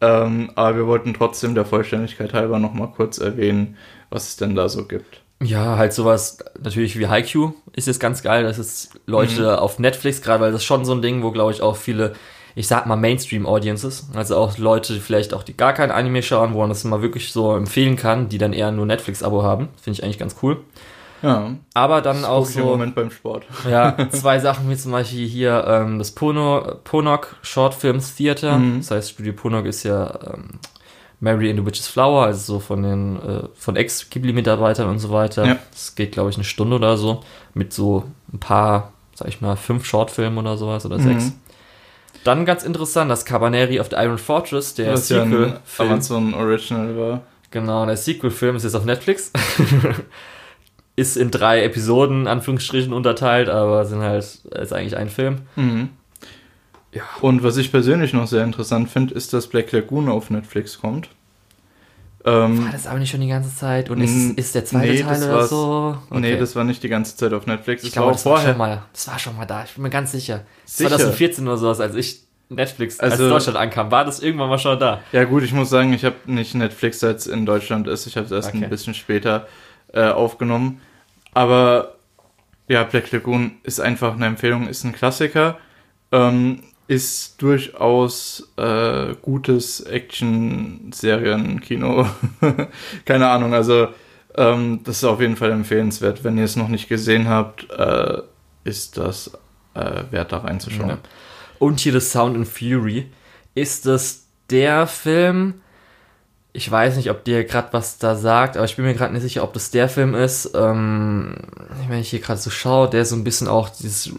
Ähm, aber wir wollten trotzdem der Vollständigkeit halber nochmal kurz erwähnen, was es denn da so gibt. Ja, halt sowas natürlich wie Haikyuu ist jetzt ganz geil, dass es Leute mhm. auf Netflix, gerade weil das ist schon so ein Ding, wo glaube ich auch viele, ich sag mal Mainstream-Audiences, also auch Leute, die vielleicht auch die gar kein Anime schauen, wo man das mal wirklich so empfehlen kann, die dann eher nur Netflix-Abo haben, finde ich eigentlich ganz cool. Ja. Aber dann auch so. Moment beim Sport. Ja, zwei Sachen wie zum Beispiel hier ähm, das Pono, Ponok Short Films Theater. Mhm. Das heißt, Studio Ponok ist ja ähm, Mary and the Witch's Flower, also so von den äh, von Ex-Ghibli-Mitarbeitern und so weiter. Ja. Das geht, glaube ich, eine Stunde oder so mit so ein paar, sag ich mal, fünf Shortfilmen oder sowas oder mhm. sechs. Dann ganz interessant, das Cabaneri of the Iron Fortress, der Sequel-Film. Ja Amazon Original war. Genau, der Sequel-Film ist jetzt auf Netflix. ist in drei Episoden, Anführungsstrichen, unterteilt, aber sind halt, ist eigentlich ein Film. Mhm. Ja. Und was ich persönlich noch sehr interessant finde, ist, dass Black Lagoon auf Netflix kommt. Ähm, war das aber nicht schon die ganze Zeit? Und ist, ist der zweite nee, Teil oder so? Okay. Nee, das war nicht die ganze Zeit auf Netflix. Ich glaube, das vorher. War schon mal, das war schon mal da, ich bin mir ganz sicher. sicher. 2014 oder sowas, als ich Netflix, also, als Deutschland ankam, war das irgendwann mal schon da? Ja gut, ich muss sagen, ich habe nicht Netflix, es in Deutschland ist. Ich habe es erst okay. ein bisschen später äh, aufgenommen. Aber ja, Black Lagoon ist einfach eine Empfehlung, ist ein Klassiker. Ähm, ist durchaus äh, gutes Action-Serien-Kino. Keine Ahnung, also ähm, das ist auf jeden Fall empfehlenswert. Wenn ihr es noch nicht gesehen habt, äh, ist das äh, wert da reinzuschauen. Ja. Und hier das Sound and Fury. Ist das der Film, ich weiß nicht, ob dir gerade was da sagt, aber ich bin mir gerade nicht sicher, ob das der Film ist. Ähm, wenn ich hier gerade so schaue, der so ein bisschen auch dieses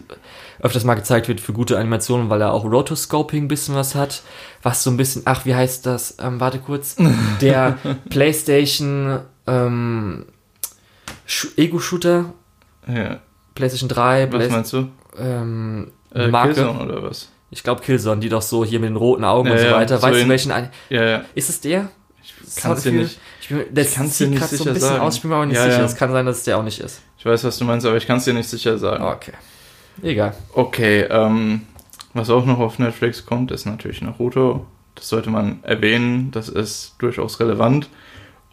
öfters mal gezeigt wird für gute Animationen, weil er auch Rotoscoping ein bisschen was hat. Was so ein bisschen, ach, wie heißt das? Ähm, warte kurz. Der PlayStation ähm, Ego-Shooter. Ja. PlayStation 3. Was Play meinst du? Ähm, äh, Marke. Killzone oder was? Ich glaube Killzone, die doch so hier mit den roten Augen ja, und so weiter. Ja, weißt so du welchen? Ja, ja. Ist es der? Ich kann es dir nicht. Ich bin, das ich kann's dir nicht sicher so ein bisschen sagen. aus, ich bin mir aber nicht ja, sicher. Es kann sein, dass es der auch nicht ist. Ich weiß, was du meinst, aber ich kann es dir nicht sicher sagen. Okay. Egal. Okay, ähm, was auch noch auf Netflix kommt, ist natürlich Naruto. Das sollte man erwähnen, das ist durchaus relevant.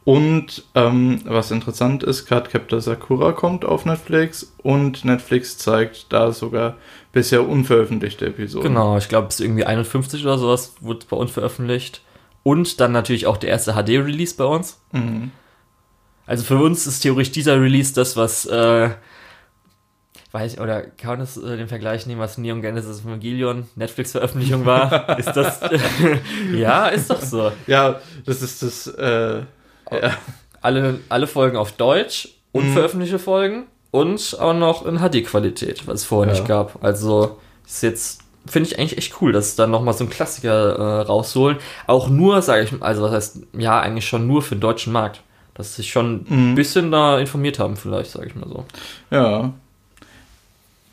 Und ähm, was interessant ist, Cardcaptor Sakura kommt auf Netflix und Netflix zeigt da sogar bisher unveröffentlichte Episoden. Genau, ich glaube, es ist irgendwie 51 oder sowas, wurde bei uns veröffentlicht. Und dann natürlich auch der erste HD-Release bei uns. Mhm. Also für uns ist theoretisch dieser Release das, was, äh, weiß ich, oder kann man das äh, den Vergleich nehmen, was Neon Genesis Evangelion Netflix-Veröffentlichung war? ist das, ja, ist doch so. Ja, das ist das, äh, ja. Alle, alle Folgen auf Deutsch, Mhm. unveröffentlichte Folgen und auch noch in HD-Qualität, was es vorher Ja. nicht gab. Also ist jetzt, finde ich eigentlich echt cool, dass sie dann nochmal so einen Klassiker äh, rausholen. Auch nur, sage ich, also was heißt, ja, eigentlich schon nur für den deutschen Markt. Dass sie sich schon ein Mhm. bisschen da informiert haben, vielleicht, sage ich mal so. Ja.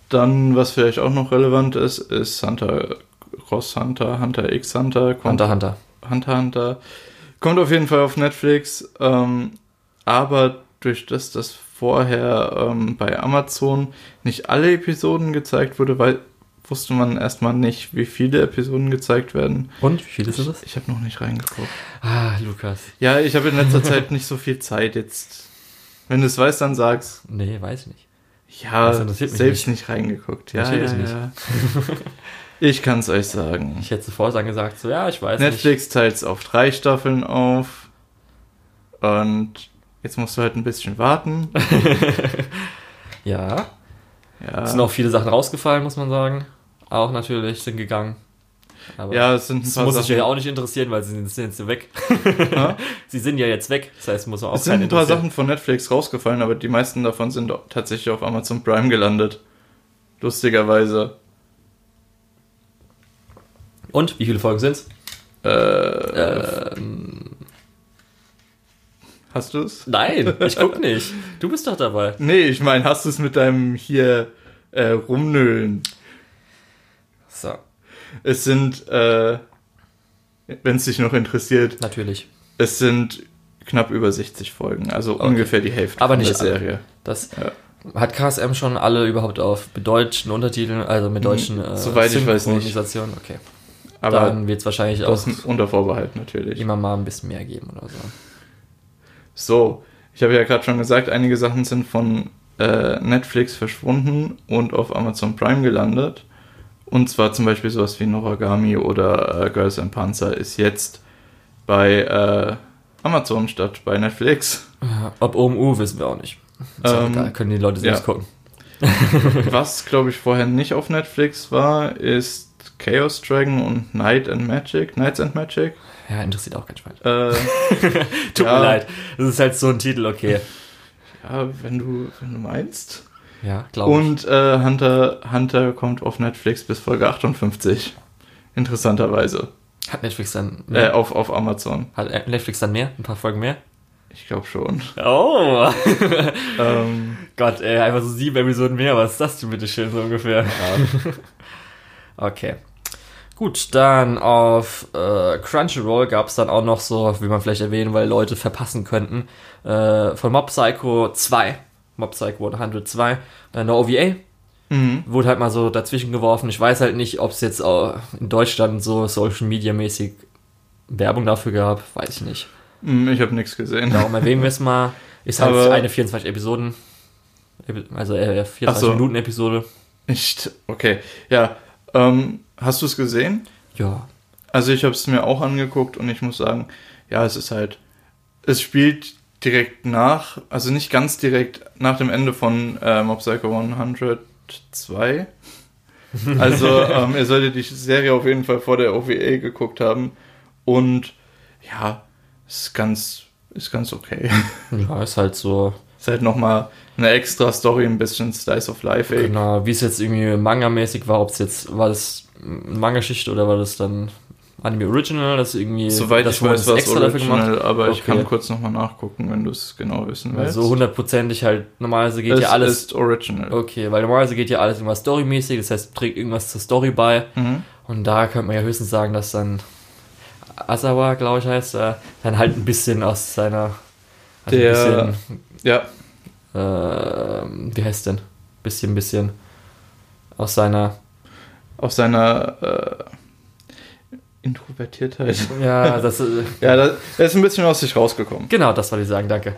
Dann, was vielleicht auch noch relevant ist, ist Hunter Cross Hunter, Hunter X Hunter, kommt, Hunter Hunter. Hunter Hunter. Kommt auf jeden Fall auf Netflix, ähm, aber durch das, dass vorher ähm, bei Amazon nicht alle Episoden gezeigt wurde, weil wusste man erstmal nicht, wie viele Episoden gezeigt werden. Und wie viel ist es? Ich habe noch nicht reingeguckt. Ah, Lukas. Ja, ich habe in letzter Zeit nicht so viel Zeit jetzt. Wenn du es weißt, dann sag's. Nee, weiß ich nicht. Ja, Das selbst nicht, reingeguckt. Ja, ja, Natürlich ja. ich kann es euch sagen. Ich hätte sofort dann gesagt, so, ja, ich weiß Netflix teilt es auf drei Staffeln auf. Und jetzt musst du halt ein bisschen warten. nicht. Ja. Ja, Es sind auch viele Sachen rausgefallen, muss man sagen. Auch natürlich, sind gegangen. Aber ja es sind ein das muss sich Sachen. ja auch nicht interessieren, weil sie sind, sind jetzt weg. Ja? sie sind ja jetzt weg. Das heißt, muss man auch Es sind ein paar. Sachen von Netflix rausgefallen, aber die meisten davon sind tatsächlich auf Amazon Prime gelandet. Lustigerweise. Und, wie viele Folgen sind's? Äh, Ähm, hast du es? nein, ich guck nicht. Du bist doch dabei. Nee, ich meine, hast du es mit deinem hier äh, rumnölen? Es sind, äh, wenn es dich noch interessiert, natürlich. es sind knapp über 60 Folgen, also Okay. ungefähr die Hälfte Aber nicht der alle. Serie. Das Ja. hat KSM schon alle überhaupt auf deutschen Untertiteln, also mit deutschen äh, Hm, soweit ich weiß nicht. Okay. Aber Dann wird es wahrscheinlich auch unter Vorbehalt natürlich. immer mal ein bisschen mehr geben oder so. So, ich habe ja gerade schon gesagt, einige Sachen sind von äh, Netflix verschwunden und auf Amazon Prime gelandet. Und zwar zum Beispiel sowas wie Noragami oder äh, Girls and Panzer ist jetzt bei äh, Amazon statt bei Netflix. Ja, ob OMU wissen wir auch nicht. Ähm, egal, können die Leute selbst ja. gucken. Was, glaube ich, vorher nicht auf Netflix war, ist Chaos Dragon und Night and Magic. Knights and Magic. Ja, interessiert auch kein Schwein. Äh, Tut Ja. mir leid. Das ist halt so ein Titel, okay. ja, wenn du, wenn du meinst. Ja, glaube ich. Und äh, Hunter, Hunter kommt auf Netflix bis Folge 58. Interessanterweise. Hat Netflix dann Äh, mehr? auf, auf Amazon. Hat Netflix dann mehr? Ein paar Folgen mehr? Ich glaube schon. Oh! ähm, Gott, ey, einfach so sieben Episoden mehr. Was ist das denn bitte schön so ungefähr? okay. Gut, dann auf äh, Crunchyroll gab es dann auch noch so, wie man vielleicht erwähnen, weil Leute verpassen könnten, äh, von Mob Psycho 2, Mob Psycho 102, äh, eine OVA, mhm. wurde halt mal so dazwischen geworfen. Ich weiß halt nicht, ob es jetzt auch in Deutschland so Social Media mäßig Werbung dafür gab, weiß ich nicht. Mm, Ich habe nichts gesehen. Darum erwähnen wir es mal. Ist halt Aber- eine 24 Episoden, Epi- also äh, 24 Ach so. Minuten Episode. Nicht. Okay. Ja. Ähm, hast du es gesehen? Ja, Also ich habe es mir auch angeguckt und ich muss sagen, ja, es ist halt, es spielt direkt nach, also nicht ganz direkt nach dem Ende von äh, Mob Psycho 102. Also ähm, ihr solltet die Serie auf jeden Fall vor der OVA geguckt haben und ja, ist ganz, ist ganz okay. ja, ist halt so. ist halt nochmal eine extra Story, ein bisschen Slice of Life. ey. Genau, wie es jetzt irgendwie Manga-mäßig war, ob es jetzt, war das Manga-Geschichte oder war das dann Anime Original, das irgendwie, Soweit das ich weiß, war es extra dafür gemacht. original, aber ich Okay. kann kurz nochmal nachgucken, wenn du es genau wissen willst. so hundertprozentig halt, normalerweise geht es ja alles, ist original. okay, weil normalerweise geht ja alles irgendwas storymäßig, das heißt, trägt irgendwas zur Story bei. Mhm. Und da könnte man ja höchstens sagen, dass dann Asawa, glaube ich, heißt er, dann halt ein bisschen aus seiner. Also Der- ein Ja, bisschen, äh, wie heißt denn? Bisschen, bisschen aus seiner. auf seiner äh, Introvertiertheit. Ja, das. Äh, Ja, da, er ist ein bisschen aus sich rausgekommen. genau, das wollte ich sagen, danke.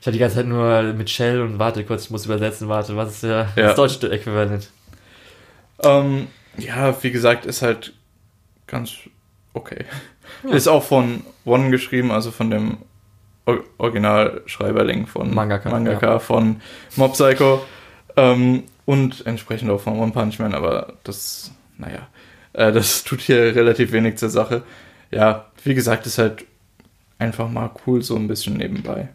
Ich hatte die ganze Zeit nur mit Shell und warte kurz, ich muss übersetzen, warte, was ist der, Ja. das deutsche Äquivalent? Ähm, ja, wie gesagt, ist halt ganz okay. Ja. Ist auch von One geschrieben, also von dem Originalschreiberling von Mangaka, Mangaka ja. von Mob Psycho ähm, und entsprechend auch von One Punch Man, aber das, naja, äh, das tut hier relativ wenig zur Sache. Ja, wie gesagt, ist halt einfach mal cool so ein bisschen nebenbei.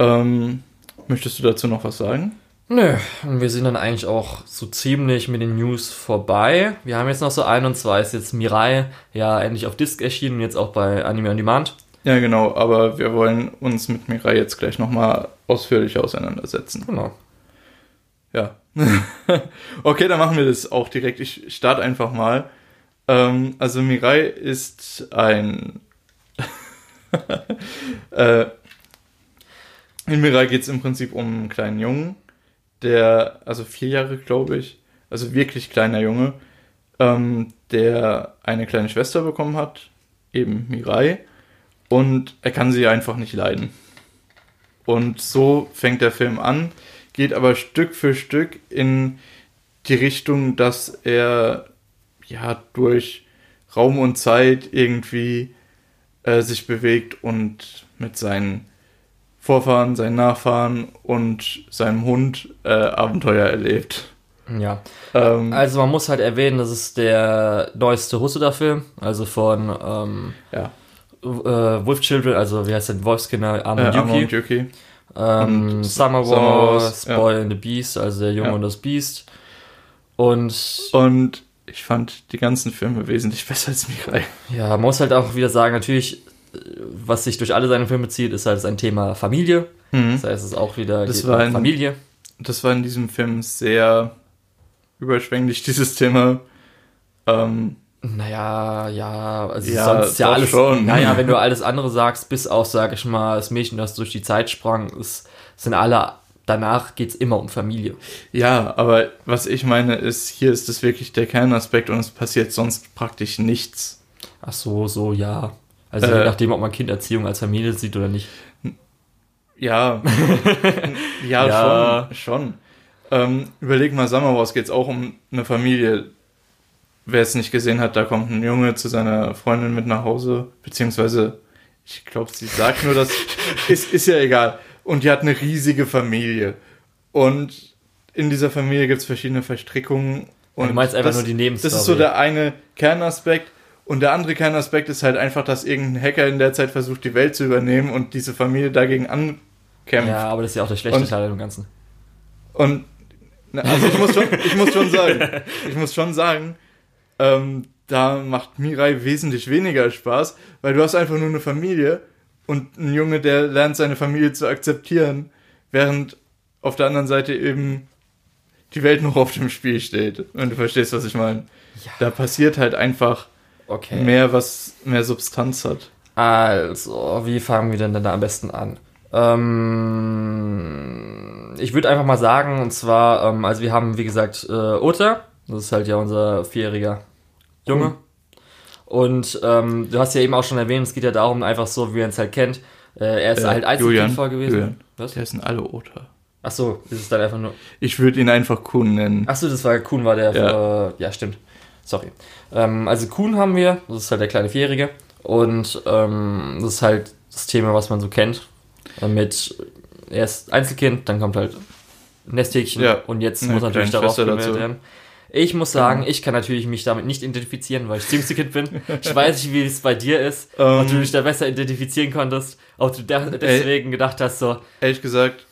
Ähm, möchtest du dazu noch was sagen? Nö, und wir sind dann eigentlich auch so ziemlich mit den News vorbei. Wir haben jetzt noch so ein und zwar ist jetzt Mirai ja endlich auf Disc erschienen und jetzt auch bei Anime on Demand. Ja, genau, aber wir wollen uns mit Mirai jetzt gleich nochmal ausführlich auseinandersetzen. Genau. Ja. okay, dann machen wir das auch direkt. Ich starte einfach mal. Ähm, also Mirai ist ein... äh, in Mirai geht es im Prinzip um einen kleinen Jungen, der, also vier Jahre, glaube ich, also wirklich kleiner Junge, ähm, der eine kleine Schwester bekommen hat, eben Mirai, und er kann sie einfach nicht leiden. Und so fängt der Film an, geht aber Stück für Stück in die Richtung, dass er ja durch Raum und Zeit irgendwie äh, sich bewegt und mit seinen Vorfahren, seinen Nachfahren und seinem Hund äh, Abenteuer erlebt. Ja. Ähm, also man muss halt erwähnen, das ist der neueste Husuda-Film, also von ähm, ja. äh, Wolf Children, also wie heißt der Wolfskinder, Armand äh, Yuki. Yuki. Ähm, Summer Wars, Boy ja. and the Beast, also der Junge ja. und das Biest. Und, und ich fand die ganzen Filme wesentlich besser als Mirai. Ja, man muss halt auch wieder sagen, natürlich was sich durch alle seine Filme zieht, ist halt ein Thema Familie. Mhm. Das heißt, es ist auch wieder das war in, Familie. Das war in diesem Film sehr überschwänglich, dieses Thema. Ähm, naja, ja, also ja, sonst ja alles. Schon. Naja, wenn du alles andere sagst, bis auch, sag ich mal, das Mädchen, das durch die Zeit sprang, ist, sind alle, danach geht es immer um Familie. Ja, aber was ich meine ist, hier ist es wirklich der Kernaspekt und es passiert sonst praktisch nichts. Ach so, so, ja. Also äh, je nachdem, ob man Kinderziehung als Familie sieht oder nicht. Ja, ja, ja, schon. schon. Ähm, überleg mal, Summer Wars geht es auch um eine Familie. Wer es nicht gesehen hat, da kommt ein Junge zu seiner Freundin mit nach Hause, beziehungsweise, ich glaube, sie sagt nur das, ist, ist ja egal. Und die hat eine riesige Familie. Und in dieser Familie gibt es verschiedene Verstrickungen. Und du meinst einfach das, nur die Nebenstory. Das ist so der eine Kernaspekt. Und der andere Kernaspekt ist halt einfach, dass irgendein Hacker in der Zeit versucht, die Welt zu übernehmen und diese Familie dagegen ankämpft. Ja, aber das ist ja auch der schlechte und, Teil im Ganzen. Und also ich muss schon, ich muss schon sagen, ich muss schon sagen, ähm, da macht Mirai wesentlich weniger Spaß, weil du hast einfach nur eine Familie und ein Junge, der lernt seine Familie zu akzeptieren, während auf der anderen Seite eben die Welt noch auf dem Spiel steht. Wenn du verstehst, was ich meine. Ja. Da passiert halt einfach Okay. Mehr, was mehr Substanz hat. Also, wie fangen wir denn da am besten an? Ähm, ich würde einfach mal sagen, und zwar, ähm, also wir haben, wie gesagt, äh, Ota, das ist halt ja unser vierjähriger Junge. Cool. Und ähm, du hast ja eben auch schon erwähnt, es geht ja darum, einfach so, wie man es halt kennt. Äh, er ist äh, halt Einzelkindvoll gewesen. Julian, Was? Der sind alle Ota. Ach so, ist es dann einfach nur. Ich würde ihn einfach Kuhn nennen. Ach so, das war Kuhn, war der. Ja, äh, ja stimmt. Sorry. Ähm, also Kuhn haben wir, das ist halt der kleine Vierjährige. Und ähm, das ist halt das Thema, was man so kennt. Äh, mit erst Einzelkind, dann kommt halt Nesthäkchen ja, und jetzt muss natürlich darauf gemeldet werden. Ich muss sagen, genau. ich kann natürlich mich damit nicht identifizieren, weil ich Jüngste-Kind bin. Ich weiß nicht, wie es bei dir ist, um, ob du ähm. dich da besser identifizieren konntest, ob du deswegen gedacht hast, so. Ehrlich gesagt,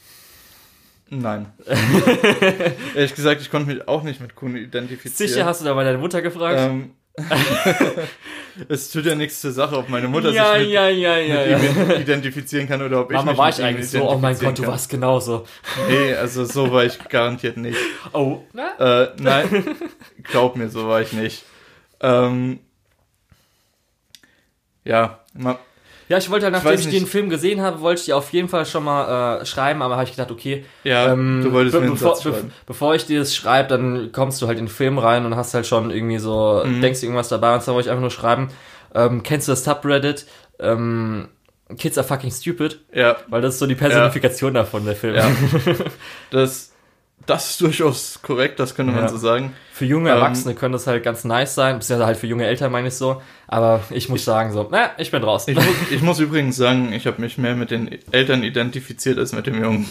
Nein. Ehrlich gesagt, ich konnte mich auch nicht mit Kuhn identifizieren. Sicher hast du da mal deine Mutter gefragt? Ähm, es tut ja nichts zur Sache, ob meine Mutter ja, sich mit, ja, ja, ja, mit identifizieren kann oder ob Mama, ich mich war ich eigentlich so, oh mein Gott, du warst genauso. Nee, also so war ich garantiert nicht. Oh, na? Äh, nein, glaub mir, so war ich nicht. Ähm, ja, ja, ich wollte halt, nachdem ich, ich den Film gesehen habe, wollte ich dir auf jeden Fall schon mal äh, schreiben, aber habe ich gedacht, okay, ja, ähm, du wolltest be bevor, be bevor ich dir das schreibe, dann kommst du halt in den Film rein und hast halt schon irgendwie so, mhm. denkst irgendwas dabei und dann wollte ich einfach nur schreiben, ähm, kennst du das Subreddit? Ähm, Kids are fucking stupid. Ja. Weil das ist so die Personifikation ja. davon, der Film. Ja. Das, das ist durchaus korrekt, das könnte man Ja. so sagen. Für junge Ähm, Erwachsene könnte das halt ganz nice sein, beziehungsweise halt für junge Eltern meine ich so. Aber ich muss sagen so, na, ich bin draußen. Ich muss, ich muss übrigens sagen, ich habe mich mehr mit den Eltern identifiziert als mit dem Jungen.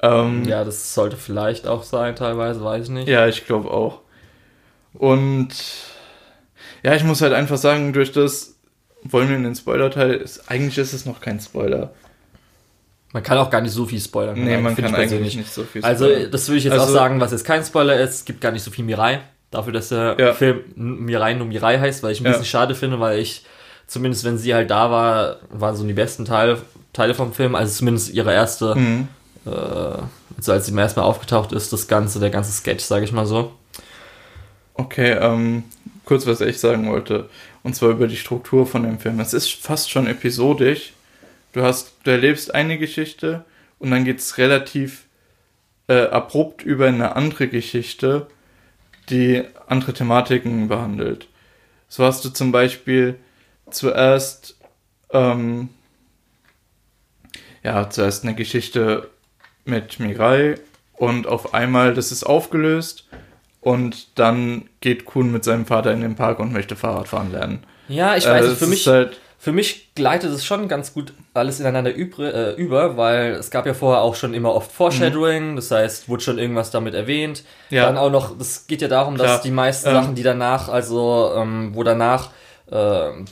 Ähm, ja, das sollte vielleicht auch sein, teilweise, weiß ich nicht. Ja, ich glaube auch. Und ja, ich muss halt einfach sagen, durch das wollen wir in den Spoiler-Teil, ist, eigentlich ist es noch kein Spoiler. Man kann auch gar nicht so viel spoilern. Nee, man kann ich eigentlich nicht so viel Also, spoilern. das würde ich jetzt Also- auch sagen, was jetzt kein Spoiler ist. Es gibt gar nicht so viel Mirai. Dafür, dass der Ja. Film Mirai nur Mirai heißt, weil ich ein Ja. bisschen schade finde, weil ich, zumindest wenn sie halt da war, waren so die besten Teile, Teile vom Film. Also zumindest ihre erste, Mhm. äh, also als sie zum ersten Mal aufgetaucht ist, das Ganze, der ganze Sketch, sage ich mal so. Okay, ähm, kurz was ich sagen wollte. Und zwar über die Struktur von dem Film. Es ist fast schon episodisch. Du hast, du erlebst eine Geschichte und dann geht's relativ äh, abrupt über eine andere Geschichte, die andere Thematiken behandelt. So hast du zum Beispiel zuerst, ähm, ja, zuerst eine Geschichte mit Mirai und auf einmal, das ist aufgelöst und dann geht Kuhn mit seinem Vater in den Park und möchte Fahrrad fahren lernen. Ja, ich Äh, weiß es nicht, für mich, halt, für mich gleitet es schon ganz gut alles ineinander übre, äh, über, weil es gab ja vorher auch schon immer oft Foreshadowing, das heißt, wurde schon irgendwas damit erwähnt. Mhm. Ja. Dann auch noch, das geht ja darum, Klar. dass die meisten Ähm. Sachen, die danach, also ähm, wo danach ähm,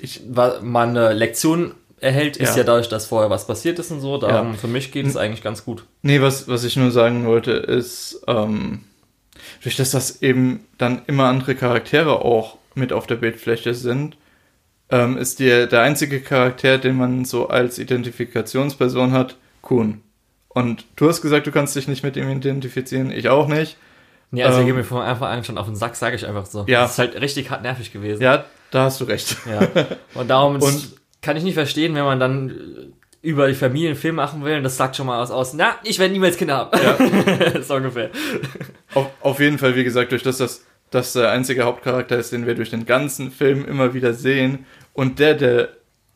ich, man eine Lektion erhält, ist Ja. ja dadurch, dass vorher was passiert ist und so. Darum, für mich geht es eigentlich ganz gut. Nee, was, was ich nur sagen wollte, ist, ähm, durch das, dass eben dann immer andere Charaktere auch mit auf der Bildfläche sind, ähm, ist der, der einzige Charakter, den man so als Identifikationsperson hat, Kuhn. Und du hast gesagt, du kannst dich nicht mit ihm identifizieren, ich auch nicht. Nee, also Ähm. geht mir von Anfang an schon auf den Sack, sage ich einfach so. Ja. Das ist halt richtig hart nervig gewesen. Ja, da hast du recht. Ja. Und darum Und- kann ich nicht verstehen, wenn man dann äh, über die Familie einen Film machen will und das sagt schon mal aus, aus na, ich werde niemals Kinder haben. Ja. so ungefähr. Auf, auf jeden Fall, wie gesagt, durch das, dass das der einzige Hauptcharakter ist, den wir durch den ganzen Film immer wieder sehen und der der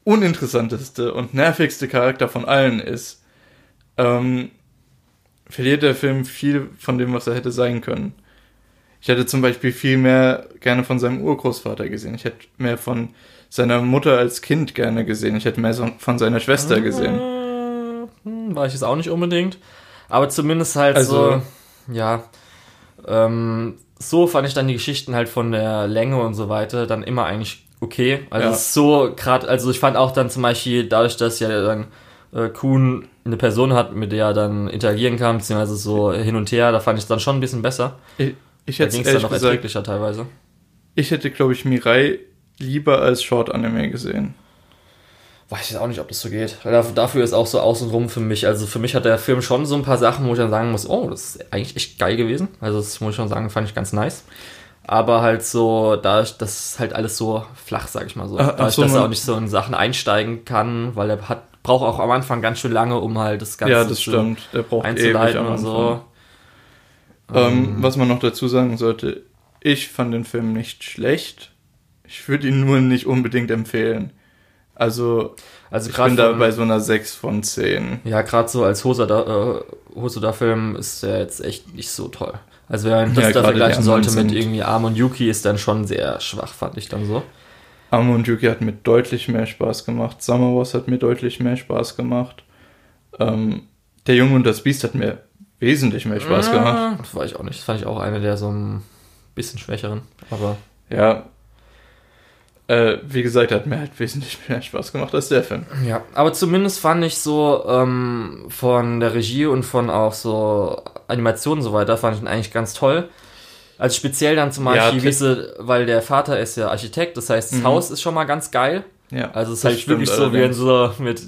uninteressanteste und nervigste Charakter von allen ist, ähm, verliert der Film viel von dem, was er hätte sein können. Ich hätte zum Beispiel viel mehr gerne von seinem Urgroßvater gesehen. Ich hätte mehr von seiner Mutter als Kind gerne gesehen. Ich hätte mehr von seiner Schwester gesehen. Hm, War ich es auch nicht unbedingt. Aber zumindest halt Also- so, ja. Ähm, so fand ich dann die Geschichten halt von der Länge und so weiter dann immer eigentlich okay. Also Ja. es ist so gerade, also ich fand auch dann zum Beispiel dadurch, dass ja dann äh, Kuhn eine Person hat, mit der er dann interagieren kann, beziehungsweise so hin und her, da fand ich es dann schon ein bisschen besser. Ich, ich Da hätte ging es dann noch gesagt, erträglicher teilweise. ich hätte, glaube ich, Mirai lieber als Short-Anime gesehen. Weiß ich auch nicht, ob das so geht. Dafür, dafür ist auch so außenrum für mich. Also für mich hat der Film schon so ein paar Sachen, wo ich dann sagen muss, oh, das ist eigentlich echt geil gewesen. Also das muss ich schon sagen, fand ich ganz nice. Aber halt so, dadurch, das ist halt alles so flach, sag ich mal so. So, dass er man- auch nicht so in Sachen einsteigen kann, weil er hat, braucht auch am Anfang ganz schön lange, um halt das Ganze ja, das stimmt. Der braucht ewig einzuleiten am und so. Ähm, was man noch dazu sagen sollte, ich fand den Film nicht schlecht. Ich würde ihn nur nicht unbedingt empfehlen. Also, Also ich bin da bei so einer 6 von 10. Ja, gerade so als Hosoda, äh, Hosoda-Film ist der jetzt echt nicht so toll. Also wenn man das Ja, da vergleichen sollte mit irgendwie Arm und Yuki, ist dann schon sehr schwach, fand ich dann so. Amo und Yuki hat mir deutlich mehr Spaß gemacht. Summer Wars hat mir deutlich mehr Spaß gemacht. Ähm, der Junge und das Biest hat mir wesentlich mehr Spaß gemacht. Das war ich auch nicht. Das fand ich auch einer der so ein bisschen schwächeren. Aber Ja. Äh, wie gesagt, hat mir halt wesentlich mehr Spaß gemacht als der Film. ja, aber zumindest fand ich so ähm, von der Regie und von auch so Animationen und so weiter, fand ich ihn eigentlich ganz toll. Also speziell dann zum Ja, Beispiel, wie sie, weil der Vater ist ja Architekt, das heißt, das Mhm. Haus ist schon mal ganz geil. Ja, Also es ist halt wirklich so, wie allerdings. so mit,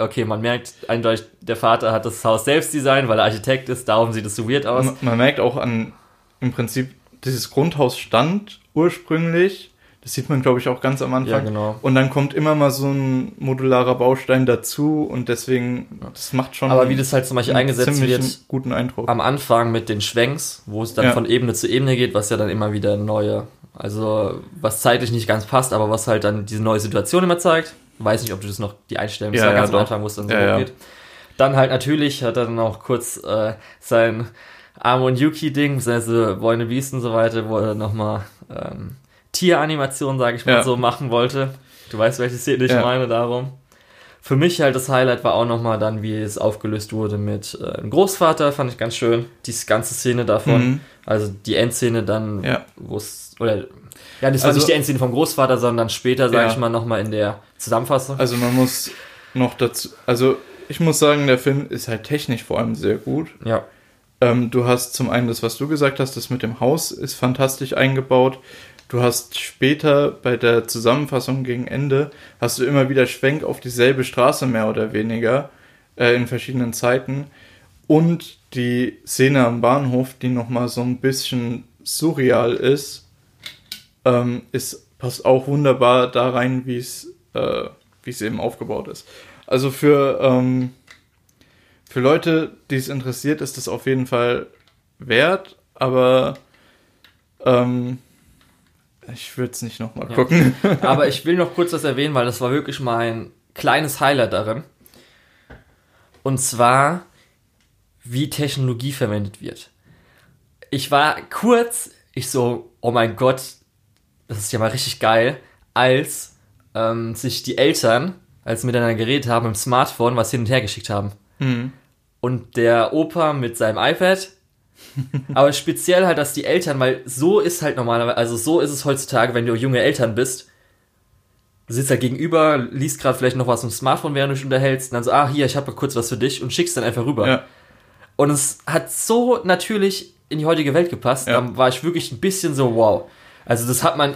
okay, man merkt eindeutig, der Vater hat das Haus selbst designt, weil er Architekt ist, darum sieht es so weird aus. Man, man merkt auch an, im Prinzip, dieses Grundhaus stand ursprünglich. Das sieht man, glaube ich, auch ganz am Anfang. Ja, genau. Und dann kommt immer mal so ein modularer Baustein dazu und deswegen, das macht schon Aber wie das halt zum Beispiel einen eingesetzt wird, guten Eindruck. am Anfang mit den Schwenks, wo es dann Ja. von Ebene zu Ebene geht, was ja dann immer wieder neue, also was zeitlich nicht ganz passt, aber was halt dann diese neue Situation immer zeigt. Weiß nicht, ob du das noch die einstellen musst, Ja, ja, ja, ganz am doch. Anfang, wo es dann so Ja, geht. Dann halt natürlich hat er dann auch kurz äh, sein Amo und Yuki-Ding, beziehungsweise Boy and the Beast und so weiter, wo er nochmal ähm, Tieranimation, sage ich mal Ja. so, machen wollte. Du weißt, welche Szene ich Ja. meine, darum. Für mich halt das Highlight war auch nochmal dann, wie es aufgelöst wurde mit äh, dem Großvater, fand ich ganz schön. Die ganze Szene davon. Mhm. Also die Endszene dann, Ja. wo es, oder, ja, das war Also- nicht die Endszene vom Großvater, sondern später, sage Ja. ich mal, nochmal in der Zusammenfassung. Also man muss noch dazu, also ich muss sagen, der Film ist halt technisch vor allem sehr gut. ja. Ähm, du hast zum einen das, was du gesagt hast, das mit dem Haus ist fantastisch eingebaut. Du hast später bei der Zusammenfassung gegen Ende, hast du immer wieder Schwenk auf dieselbe Straße mehr oder weniger äh, in verschiedenen Zeiten. Und die Szene am Bahnhof, die nochmal so ein bisschen surreal ist, ähm, ist passt auch wunderbar da rein, wie es äh, wie es eben aufgebaut ist. Also für ähm, für Leute, die es interessiert, ist das auf jeden Fall wert, aber ähm, ich würde es nicht nochmal Ja. gucken. Aber ich will noch kurz was erwähnen, weil das war wirklich mein kleines Highlight darin. Und zwar, wie Technologie verwendet wird. Ich war kurz, ich so, oh mein Gott, das ist ja mal richtig geil, als ähm, sich die Eltern, als sie miteinander geredet haben, im Smartphone was hin und her geschickt haben. Hm. Und der Opa mit seinem iPad. Aber speziell halt, dass die Eltern, weil so ist halt normalerweise, also so ist es heutzutage, wenn du junge Eltern bist. Sitzt halt gegenüber, liest gerade vielleicht noch was im Smartphone, während du dich unterhältst, und dann so, ah, hier, ich habe kurz was für dich und schickst dann einfach rüber. Ja, Und es hat so natürlich in die heutige Welt gepasst, Ja. da war ich wirklich ein bisschen so, wow. Also das hat man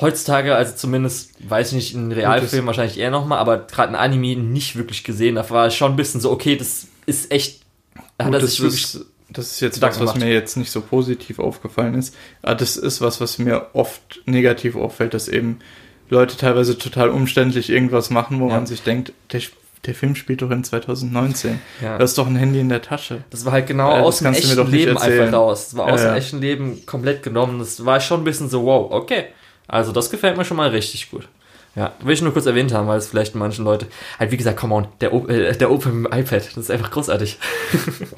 heutzutage, also zumindest, weiß ich nicht, in Realfilmen wahrscheinlich eher nochmal, aber gerade in Anime nicht wirklich gesehen. Da war ich schon ein bisschen so, okay, das ist echt, da hat er sich wirklich das ist jetzt Gedanken was, mir jetzt nicht so positiv aufgefallen ist. Aber das ist was, was mir oft negativ auffällt, dass eben Leute teilweise total umständlich irgendwas machen, wo Ja. man sich denkt, der, der Film spielt doch in 2019. Ja. Da ist doch ein Handy in der Tasche. Das war halt genau Äh, das aus dem echten Leben einfach raus. Das war Ja, aus dem ja. echten Leben komplett genommen. Das war schon ein bisschen so, wow, okay. Also das gefällt mir schon mal richtig gut. Ja, will ich nur kurz erwähnt haben, weil es vielleicht manchen Leute, halt wie gesagt, come on, der, O- äh, der Open iPad, das ist einfach großartig.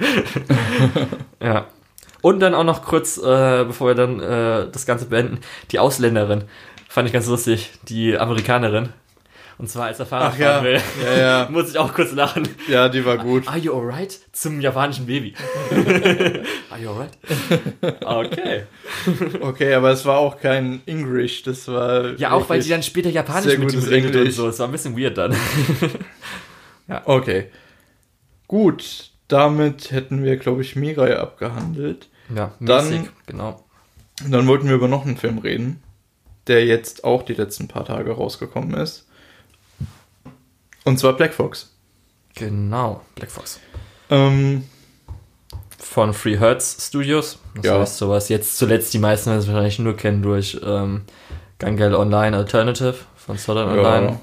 ja. Und dann auch noch kurz, äh, bevor wir dann äh, das Ganze beenden, die Ausländerin. Fand ich ganz lustig, die Amerikanerin. Und zwar als er Fahrrad Ach ja, fahren will. ja, ja, Muss ich auch kurz lachen. ja, die war gut. Are you alright? Zum japanischen Baby. Are you alright? Okay. Okay, aber es war auch kein English, das war. Ja, auch weil die dann später japanisch mit ihm redet und so. Es war ein bisschen weird dann. Okay. Gut, damit hätten wir, glaube ich, Mirai abgehandelt. Ja, Dann- mäßig, genau. Und dann wollten wir über noch einen Film reden, der jetzt auch die letzten paar Tage rausgekommen ist. Und zwar Black Fox. Genau, Black Fox. Ähm, Von Free Hertz Studios. Das Ja. heißt sowas. Jetzt zuletzt die meisten werden es wahrscheinlich nur kennen durch ähm, Gangel Online Alternative von Southern Online. ja.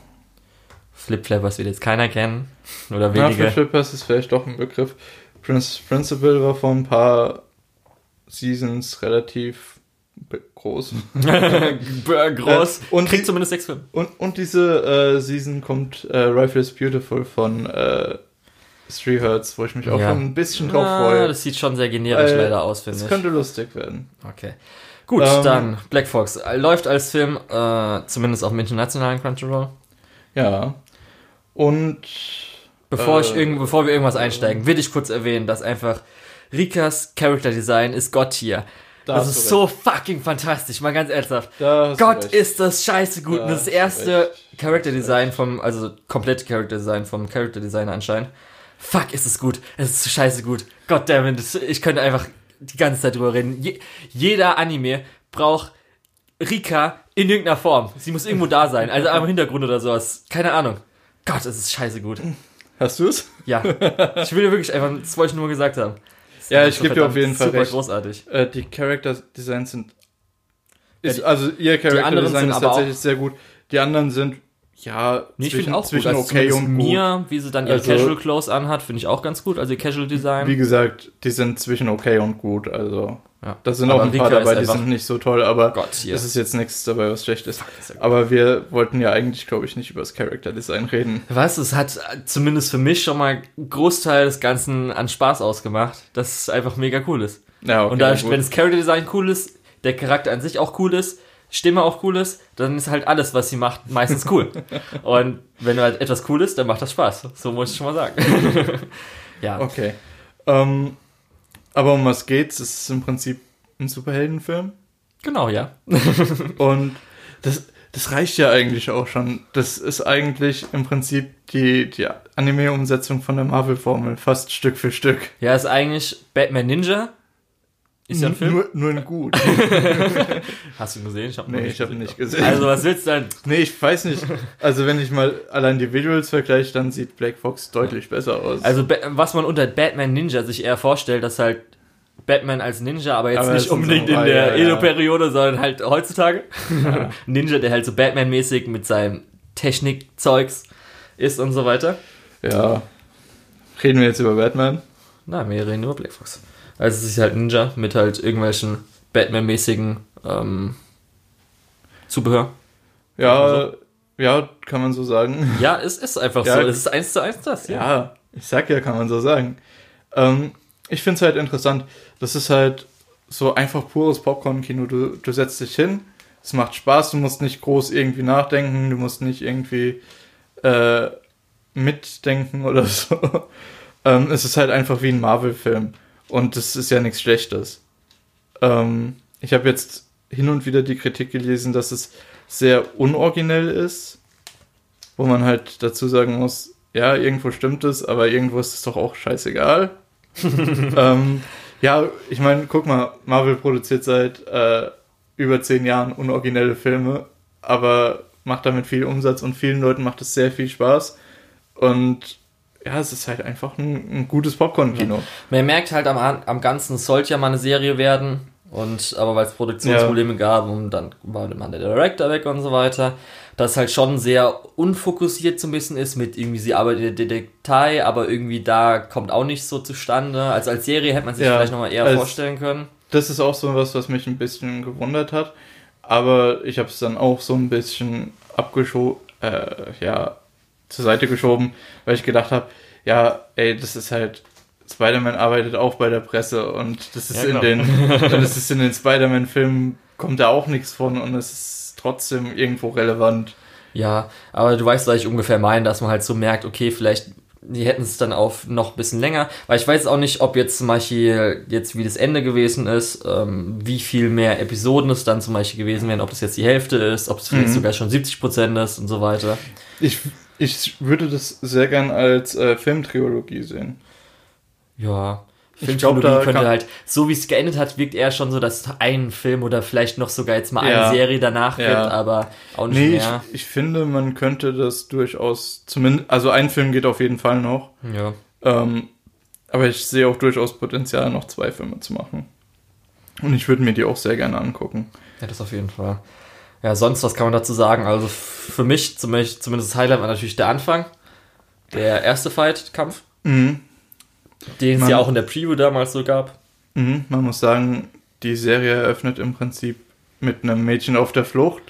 Flip Flappers wird jetzt keiner kennen. Oder Ja, wenige. für Flippers ist vielleicht doch ein Begriff. Prince, Principal war vor ein paar Seasons relativ groß. Groß. Äh, und Kriegt zumindest sechs Filme. Und, und diese äh, Season kommt äh, Rifle is Beautiful von äh, Three Hertz, wo ich mich auch Ja. schon ein bisschen drauf Ah, freue. das sieht schon sehr generisch Äh, leider aus, finde Das ich. könnte lustig werden. Okay. Gut, Ähm, dann Black Fox. Äh, Läuft als Film, äh, zumindest auf dem internationalen Crunchyroll. Ja. Und Bevor, Äh, ich irgend, bevor wir irgendwas einsteigen, will ich kurz erwähnen, dass einfach Rikas Character Design ist Gott hier. Da das ist so fucking fantastisch, mal ganz ernsthaft. Gott ist das scheiße gut. Da Und das erste. Character Design vom, also komplette Character Design vom Character Designer anscheinend. Fuck, ist es gut. Es ist so scheiße gut. Gott damn it, ich könnte einfach die ganze Zeit drüber reden. Je, jeder Anime braucht Rika in irgendeiner Form. Sie muss irgendwo da sein. Also am Hintergrund oder sowas. Keine Ahnung. Gott, es ist scheiße gut. Hast du es? Ja. Ich will dir wirklich einfach, das wollte ich nur gesagt haben. Ist Ja, einfach ich so geb dir auf jeden Fall super recht. großartig. Äh, die Character Designs sind. Ist, Ja, die- also ihr Character Design ist tatsächlich sehr gut. Die anderen sind ja Nee, ich zwischen, finde auch zwischen gut. Also okay und gut. Mia, wie sie dann ihre Also- Casual Clothes anhat, finde ich auch ganz gut. Also ihr Casual Design. Wie gesagt, die sind zwischen okay und gut. Also Ja. Da sind aber auch ein paar dabei, die sind nicht so toll, aber Gott, ja. es ist jetzt nichts dabei, was schlecht ist. Aber wir wollten ja eigentlich, glaube ich, nicht über das Character Design reden. Was? Es hat zumindest für mich schon mal einen Großteil des Ganzen an Spaß ausgemacht, dass es einfach mega cool ist. Ja, okay, Und da, wenn das Character Design cool ist, der Charakter an sich auch cool ist, Stimme auch cool ist, dann ist halt alles, was sie macht, meistens cool. Und wenn halt etwas cool ist, dann macht das Spaß. So muss ich schon mal sagen. ja. Okay. Ähm, aber um was geht's? Es ist im Prinzip ein Superheldenfilm. Genau, ja. Und das, das reicht ja eigentlich auch schon. Das ist eigentlich im Prinzip die, die Anime-Umsetzung von der Marvel-Formel, fast Stück für Stück. Ja, ist eigentlich Batman Ninja. Ist ja ein Film? Nur, nur ein Gut. Hast du ihn gesehen? Ich hab nee, ich habe ihn nicht gesehen. Also was willst du denn? Nee, ich weiß nicht. Also wenn ich mal allein die Visuals vergleiche, dann sieht Black Fox deutlich besser aus. Also was man unter Batman Ninja sich eher vorstellt, dass halt Batman als Ninja, aber jetzt aber nicht unbedingt in der ja, Edo-Periode, ja. sondern halt heutzutage. Ja. Ninja, der halt so Batman-mäßig mit seinem Technikzeugs ist und so weiter. Ja. Reden wir jetzt über Batman? Nein, wir reden über Black Fox. Also es ist halt Ninja mit halt irgendwelchen Batman-mäßigen ähm, Zubehör. Ja, so. ja, kann man so sagen. Ja, es ist einfach ja, so. Es ist eins zu eins das. Ja. ja, ich sag ja, kann man so sagen. Ähm, ich finde es halt interessant. Das ist halt so einfach pures Popcorn-Kino. Du, du setzt dich hin, es macht Spaß, du musst nicht groß irgendwie nachdenken, du musst nicht irgendwie äh, mitdenken oder so. ähm, es ist halt einfach wie ein Marvel-Film. Und das ist ja nichts Schlechtes. Ähm, ich habe jetzt hin und wieder die Kritik gelesen, dass es sehr unoriginell ist, wo man halt dazu sagen muss, ja, irgendwo stimmt es, aber irgendwo ist es doch auch scheißegal. ähm, ja, ich meine, guck mal, Marvel produziert seit äh, über zehn Jahren unoriginelle Filme, aber macht damit viel Umsatz und vielen Leuten macht es sehr viel Spaß. Und ja, es ist halt einfach ein, ein gutes Popcorn-Kino. Ja. Man merkt halt am, am Ganzen, es sollte ja mal eine Serie werden. Und aber weil es Produktionsprobleme ja. gab und dann war man der Director weg und so weiter, das halt schon sehr unfokussiert so ein bisschen ist mit irgendwie sie arbeitet in der Detail, aber irgendwie da kommt auch nicht so zustande. Also als Serie hätte man sich ja, vielleicht nochmal eher als, vorstellen können. Das ist auch so was, was mich ein bisschen gewundert hat. Aber ich habe es dann auch so ein bisschen abgeschoben, äh, ja, zur Seite geschoben, weil ich gedacht habe, ja, ey, das ist halt Spider-Man arbeitet auch bei der Presse und das ist ja, in den das ist in den Spider-Man-Filmen kommt da auch nichts von und es ist trotzdem irgendwo relevant. Ja, aber du weißt, was ich ungefähr meine, dass man halt so merkt, okay, vielleicht die hätten es dann auf noch ein bisschen länger, weil ich weiß auch nicht, ob jetzt zum Beispiel jetzt wie das Ende gewesen ist, ähm, wie viel mehr Episoden es dann zum Beispiel gewesen wären, ob das jetzt die Hälfte ist, ob es vielleicht mhm. sogar schon 70 Prozent ist und so weiter. Ich, ich würde das sehr gern als äh, Filmtrilogie sehen. Ja. Glaube, da könnte halt, so wie es geendet hat, wirkt eher schon so, dass ein Film oder vielleicht noch sogar jetzt mal ja, eine Serie danach ja. gibt, aber auch nicht nee, mehr. Ich, ich finde, man könnte das durchaus, zumindest, also ein Film geht auf jeden Fall noch. Ja. Ähm, aber ich sehe auch durchaus Potenzial, noch zwei Filme zu machen. Und ich würde mir die auch sehr gerne angucken. Ja, das auf jeden Fall. Ja, sonst, was kann man dazu sagen? Also für mich, zumindest das Highlight war natürlich der Anfang. Der erste Fight-Kampf. Mhm den es ja auch in der Preview damals so gab. Mhm, man muss sagen, die Serie eröffnet im Prinzip mit einem Mädchen auf der Flucht.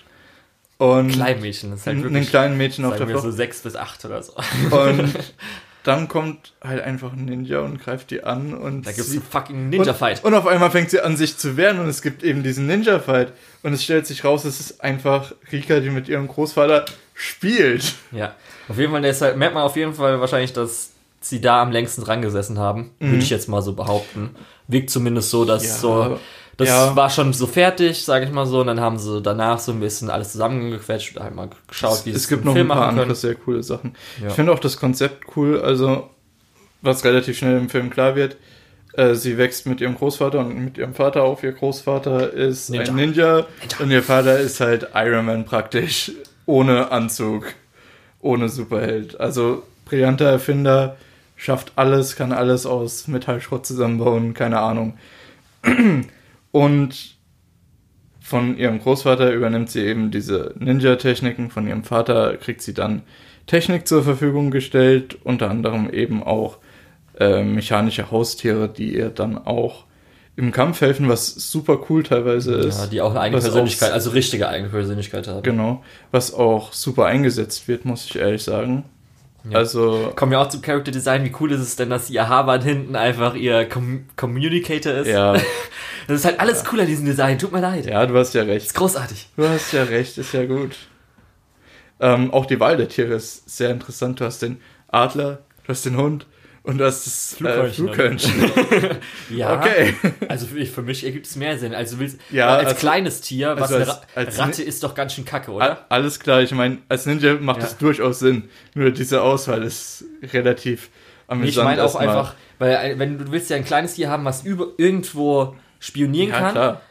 Und Klein Mädchen, das ist halt wirklich. Ein kleinen Mädchen auf der Flucht. so sechs bis acht oder so. Und dann kommt halt einfach ein Ninja und greift die an und. Da gibt es einen fucking Ninja-Fight. Und, und, auf einmal fängt sie an, sich zu wehren und es gibt eben diesen Ninja-Fight. Und es stellt sich raus, es ist einfach Rika, die mit ihrem Großvater spielt. Ja. Auf jeden Fall, deshalb merkt man auf jeden Fall wahrscheinlich, dass sie da am längsten dran gesessen haben, mhm. würde ich jetzt mal so behaupten. Wirkt zumindest so, dass ja, so, das ja. war schon so fertig, sage ich mal so, und dann haben sie danach so ein bisschen alles zusammengequetscht und halt mal geschaut, wie es, es gibt noch Film ein paar andere sehr coole Sachen. Ja. Ich finde auch das Konzept cool, also was relativ schnell im Film klar wird. Äh, sie wächst mit ihrem Großvater und mit ihrem Vater auf. Ihr Großvater ist Ninja. ein Ninja, Ninja und ihr Vater ist halt Iron Man praktisch, ohne Anzug, ohne Superheld. Also brillanter Erfinder, schafft alles, kann alles aus Metallschrott zusammenbauen, keine Ahnung. Und von ihrem Großvater übernimmt sie eben diese Ninja-Techniken, von ihrem Vater kriegt sie dann Technik zur Verfügung gestellt, unter anderem eben auch äh, mechanische Haustiere, die ihr dann auch im Kampf helfen, was super cool teilweise ist. Ja, die auch eine eigene Persönlichkeit, auch- also richtige eigene Persönlichkeit haben. Genau. Was auch super eingesetzt wird, muss ich ehrlich sagen. Ja. Also, Kommen wir auch zum Character Design. Wie cool ist es denn, dass ihr Haarband hinten einfach ihr Com Communicator ist? ja, Das ist halt alles cool an diesem Design. Tut mir leid. ja, du hast ja recht. ist großartig. Du hast ja recht, ist ja gut. Ähm, auch die Wahl der Tiere ist sehr interessant. Du hast den Adler, du hast den Hund und du hast das Flughörnchen. Äh, Flughörnchen. Ja. Okay. Also für, für mich ergibt es mehr Sinn. Also willst Ja, als, also- kleines Tier, was also als- als Ratte ist doch ganz schön kacke, oder? Alles klar, ich meine, als Ninja macht Ja. das durchaus Sinn. Nur diese Auswahl ist relativ amüsant. Ich meine auch erstmal. einfach, weil äh, wenn du willst ja ein kleines Tier haben, was über, irgendwo spionieren Ja, kann klar.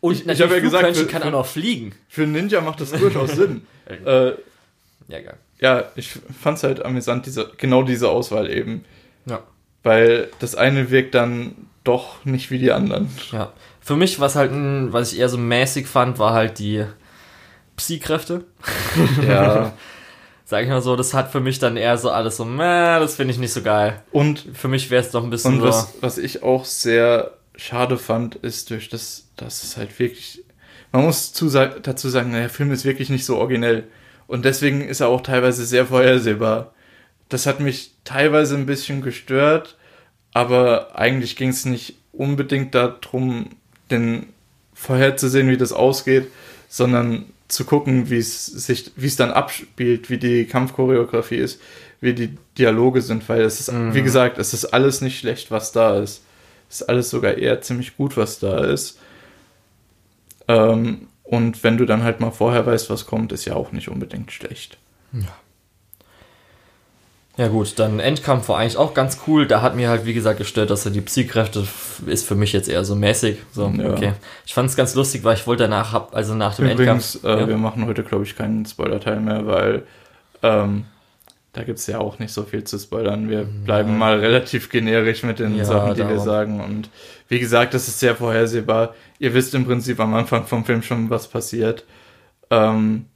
und Ich- ich natürlich hab ja gesagt, für- kann auch noch fliegen. Für einen Ninja macht das durchaus Sinn. Äh, Ja, geil. ja, ich fand's halt amüsant, diese, genau diese Auswahl eben. Ja. Weil das eine wirkt dann doch nicht wie die anderen. Ja. Für mich, was halt, was ich eher so mäßig fand, war halt die Psi-Kräfte. Ja. Sag ich mal so, das hat für mich dann eher so alles so, meh, das finde ich nicht so geil. Und, Für mich wäre es doch ein bisschen und so. was, was ich auch sehr schade fand, ist durch das, dass es halt wirklich. Man muss zu, dazu sagen, der Film ist wirklich nicht so originell. Und deswegen ist er auch teilweise sehr vorhersehbar. Das hat mich teilweise ein bisschen gestört, aber eigentlich ging es nicht unbedingt darum, den vorherzusehen, wie das ausgeht, sondern zu gucken, wie es sich, wie es dann abspielt, wie die Kampfchoreografie ist, wie die Dialoge sind, weil es ist, wie gesagt, es ist alles nicht schlecht, was da ist. Es ist alles sogar eher ziemlich gut, was da ist. Ähm, und wenn du dann halt mal vorher weißt, was kommt, ist ja auch nicht unbedingt schlecht. Ja gut, dann Endkampf war eigentlich auch ganz cool. Da hat mir halt, wie gesagt, gestört, dass er die Psykräfte ist für mich jetzt eher so mäßig. So, Ja. okay. Ich fand es ganz lustig, weil ich wollte danach, hab- also nach dem Übrigens, Endkampf. äh, ja. wir machen heute, glaube ich, keinen Spoiler-Teil mehr, weil ähm, da gibt es ja auch nicht so viel zu spoilern. Wir bleiben mal relativ generisch mit den Ja, Sachen, die wir darum. sagen. Und wie gesagt, das ist sehr vorhersehbar. Ihr wisst im Prinzip am Anfang vom Film schon, was passiert. Ähm,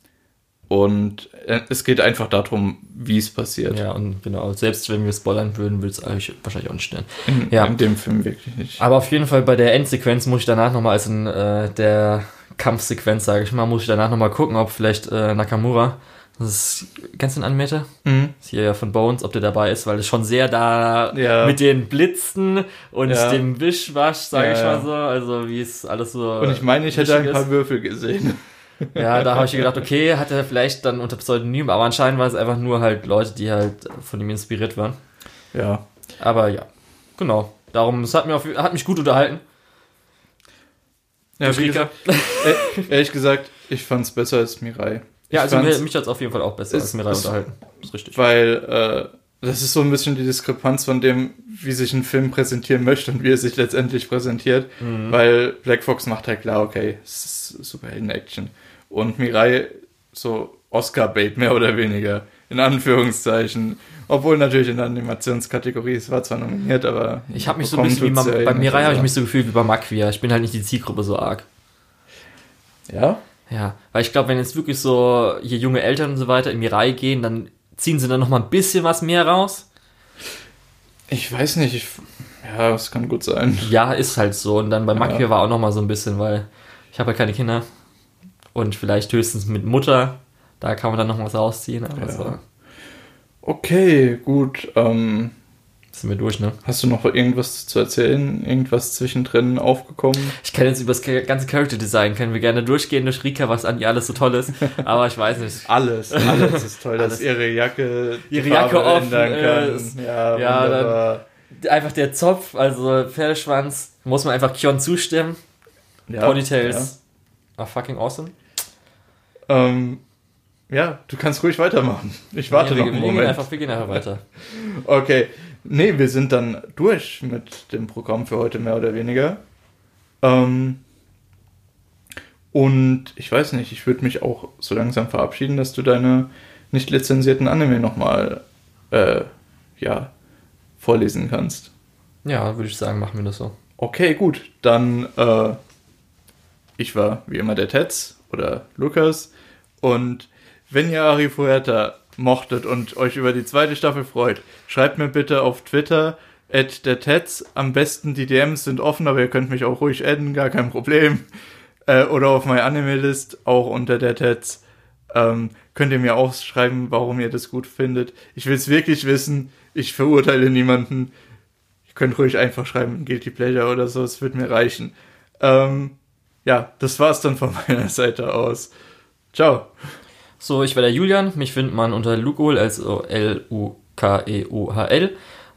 und äh, es geht einfach darum, wie es passiert. ja, und genau, selbst wenn wir spoilern würden, würde es euch wahrscheinlich auch nicht stören. In, Ja. in dem Film wirklich nicht. Aber auf jeden Fall bei der Endsequenz muss ich danach nochmal, also in äh, der Kampfsequenz, sage ich mal, muss ich danach nochmal gucken, ob vielleicht äh, Nakamura, das ist, kennst du den Animator? Mhm. ist hier ja von Bones, ob der dabei ist, weil es schon sehr da Ja. mit den Blitzen und Ja. dem Wischwasch, sage Ja, ich mal so, also wie es alles so. Und ich meine, ich hätte ein paar ist. Würfel gesehen. Ja, da habe ich gedacht, okay, hat er vielleicht dann unter Pseudonym, aber anscheinend war es einfach nur halt Leute, die halt von ihm inspiriert waren. Ja. Aber ja, genau. Darum, es hat, mir auf, hat mich gut unterhalten. Ja, wie gesagt, äh, ehrlich gesagt, ich fand es besser als Mirai. Ja, Ich also mir, mich hat es auf jeden Fall auch besser Es- als mir rein es- unterhalten. Das ist richtig. weil äh, das ist so ein bisschen die Diskrepanz von dem, wie sich ein Film präsentieren möchte und wie er sich letztendlich präsentiert. Mhm. Weil Black Fox macht halt klar, okay, es ist Superhelden-Action. Und Mirai so Oscar-Bait mehr oder weniger, in Anführungszeichen. Obwohl natürlich in der Animationskategorie, es war zwar nominiert, aber... Ich habe mich so ein bisschen wie tut's Ma- ja eh bei nicht, Mirai habe ich mich so gefühlt wie bei Maquia. Ich bin halt nicht die Zielgruppe so arg. Ja? Ja, weil ich glaube, wenn jetzt wirklich so hier junge Eltern und so weiter in Mirai gehen, dann ziehen sie dann noch mal ein bisschen was mehr raus. Ich weiß nicht, ich... Ja, das kann gut sein. Ja, ist halt so. Und dann bei Ja. Maquia war auch noch mal so ein bisschen, weil ich habe ja keine Kinder. Und vielleicht höchstens mit Mutter. Da kann man dann noch was rausziehen. Ja. so Okay, gut. Ähm, sind wir durch, ne? hast du noch irgendwas zu erzählen? Irgendwas zwischendrin aufgekommen? Ich kann jetzt über das ganze Character Design, können wir gerne durchgehen durch Rika, was an ihr alles so toll ist. Aber ich weiß nicht. Alles, alles ist toll, Alles. dass ihre Jacke Ihre Jacke offen kann. ist. Ja, Ja, wunderbar. Einfach der Zopf, also Pferdeschwanz, muss man einfach Kion zustimmen. Ja, Ponytails are fucking awesome. Ja. Ähm, ja, du kannst ruhig weitermachen. Ich warte noch wir, einen wir, gehen einfach, wir gehen einfach weiter. Okay. Nee, wir sind dann durch mit dem Programm für heute mehr oder weniger. Ähm, und ich weiß nicht, ich würde mich auch so langsam verabschieden, dass du deine nicht lizenzierten Anime nochmal äh, ja, vorlesen kannst. Ja, würde ich sagen, machen wir das so. Okay, gut. Dann, äh, ich war wie immer der Tetz oder Lukas. Und wenn ihr Ari Fuerta mochtet und euch über die zweite Staffel freut, schreibt mir bitte auf Twitter at der Tets. Am besten die DMs sind offen, aber ihr könnt mich auch ruhig adden, gar kein Problem. Äh, oder auf meine Anime-List, auch unter der Tets. Ähm, könnt ihr mir auch schreiben, warum ihr das gut findet. Ich will es wirklich wissen. Ich verurteile niemanden. Ihr könnt ruhig einfach schreiben, Guilty Pleasure oder so, es wird mir reichen. Ähm, ja, das war's dann von meiner Seite aus. Ciao. So, ich war der Julian. Mich findet man unter Lukol, also L-U-K-E-U-H-L,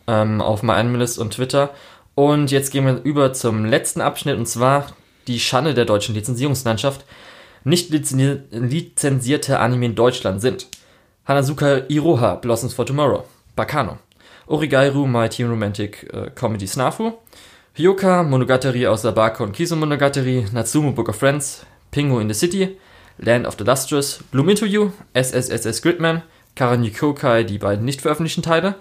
ähm, auf MyAnimalist und Twitter. Und jetzt gehen wir über zum letzten Abschnitt und zwar die Schande der deutschen Lizenzierungslandschaft. Nicht lizenzierte Anime in Deutschland sind Hanazuka Iroha, Blossoms for Tomorrow, Bakano, Origairu, My Teen Romantic äh, Comedy Snafu, Hyoka, Monogatari aus Sabako und Kiso Monogatari, Natsumu Book of Friends, Pingu in the City, Land of the Lustrous, Bloom You, SSSS Gridman, Karan Kokai, die beiden nicht veröffentlichten Teile,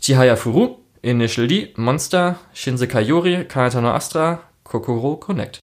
Chihaya Furu, Initial D, Monster, Shinsekai Yori, Kanata no Astra, Kokoro Connect.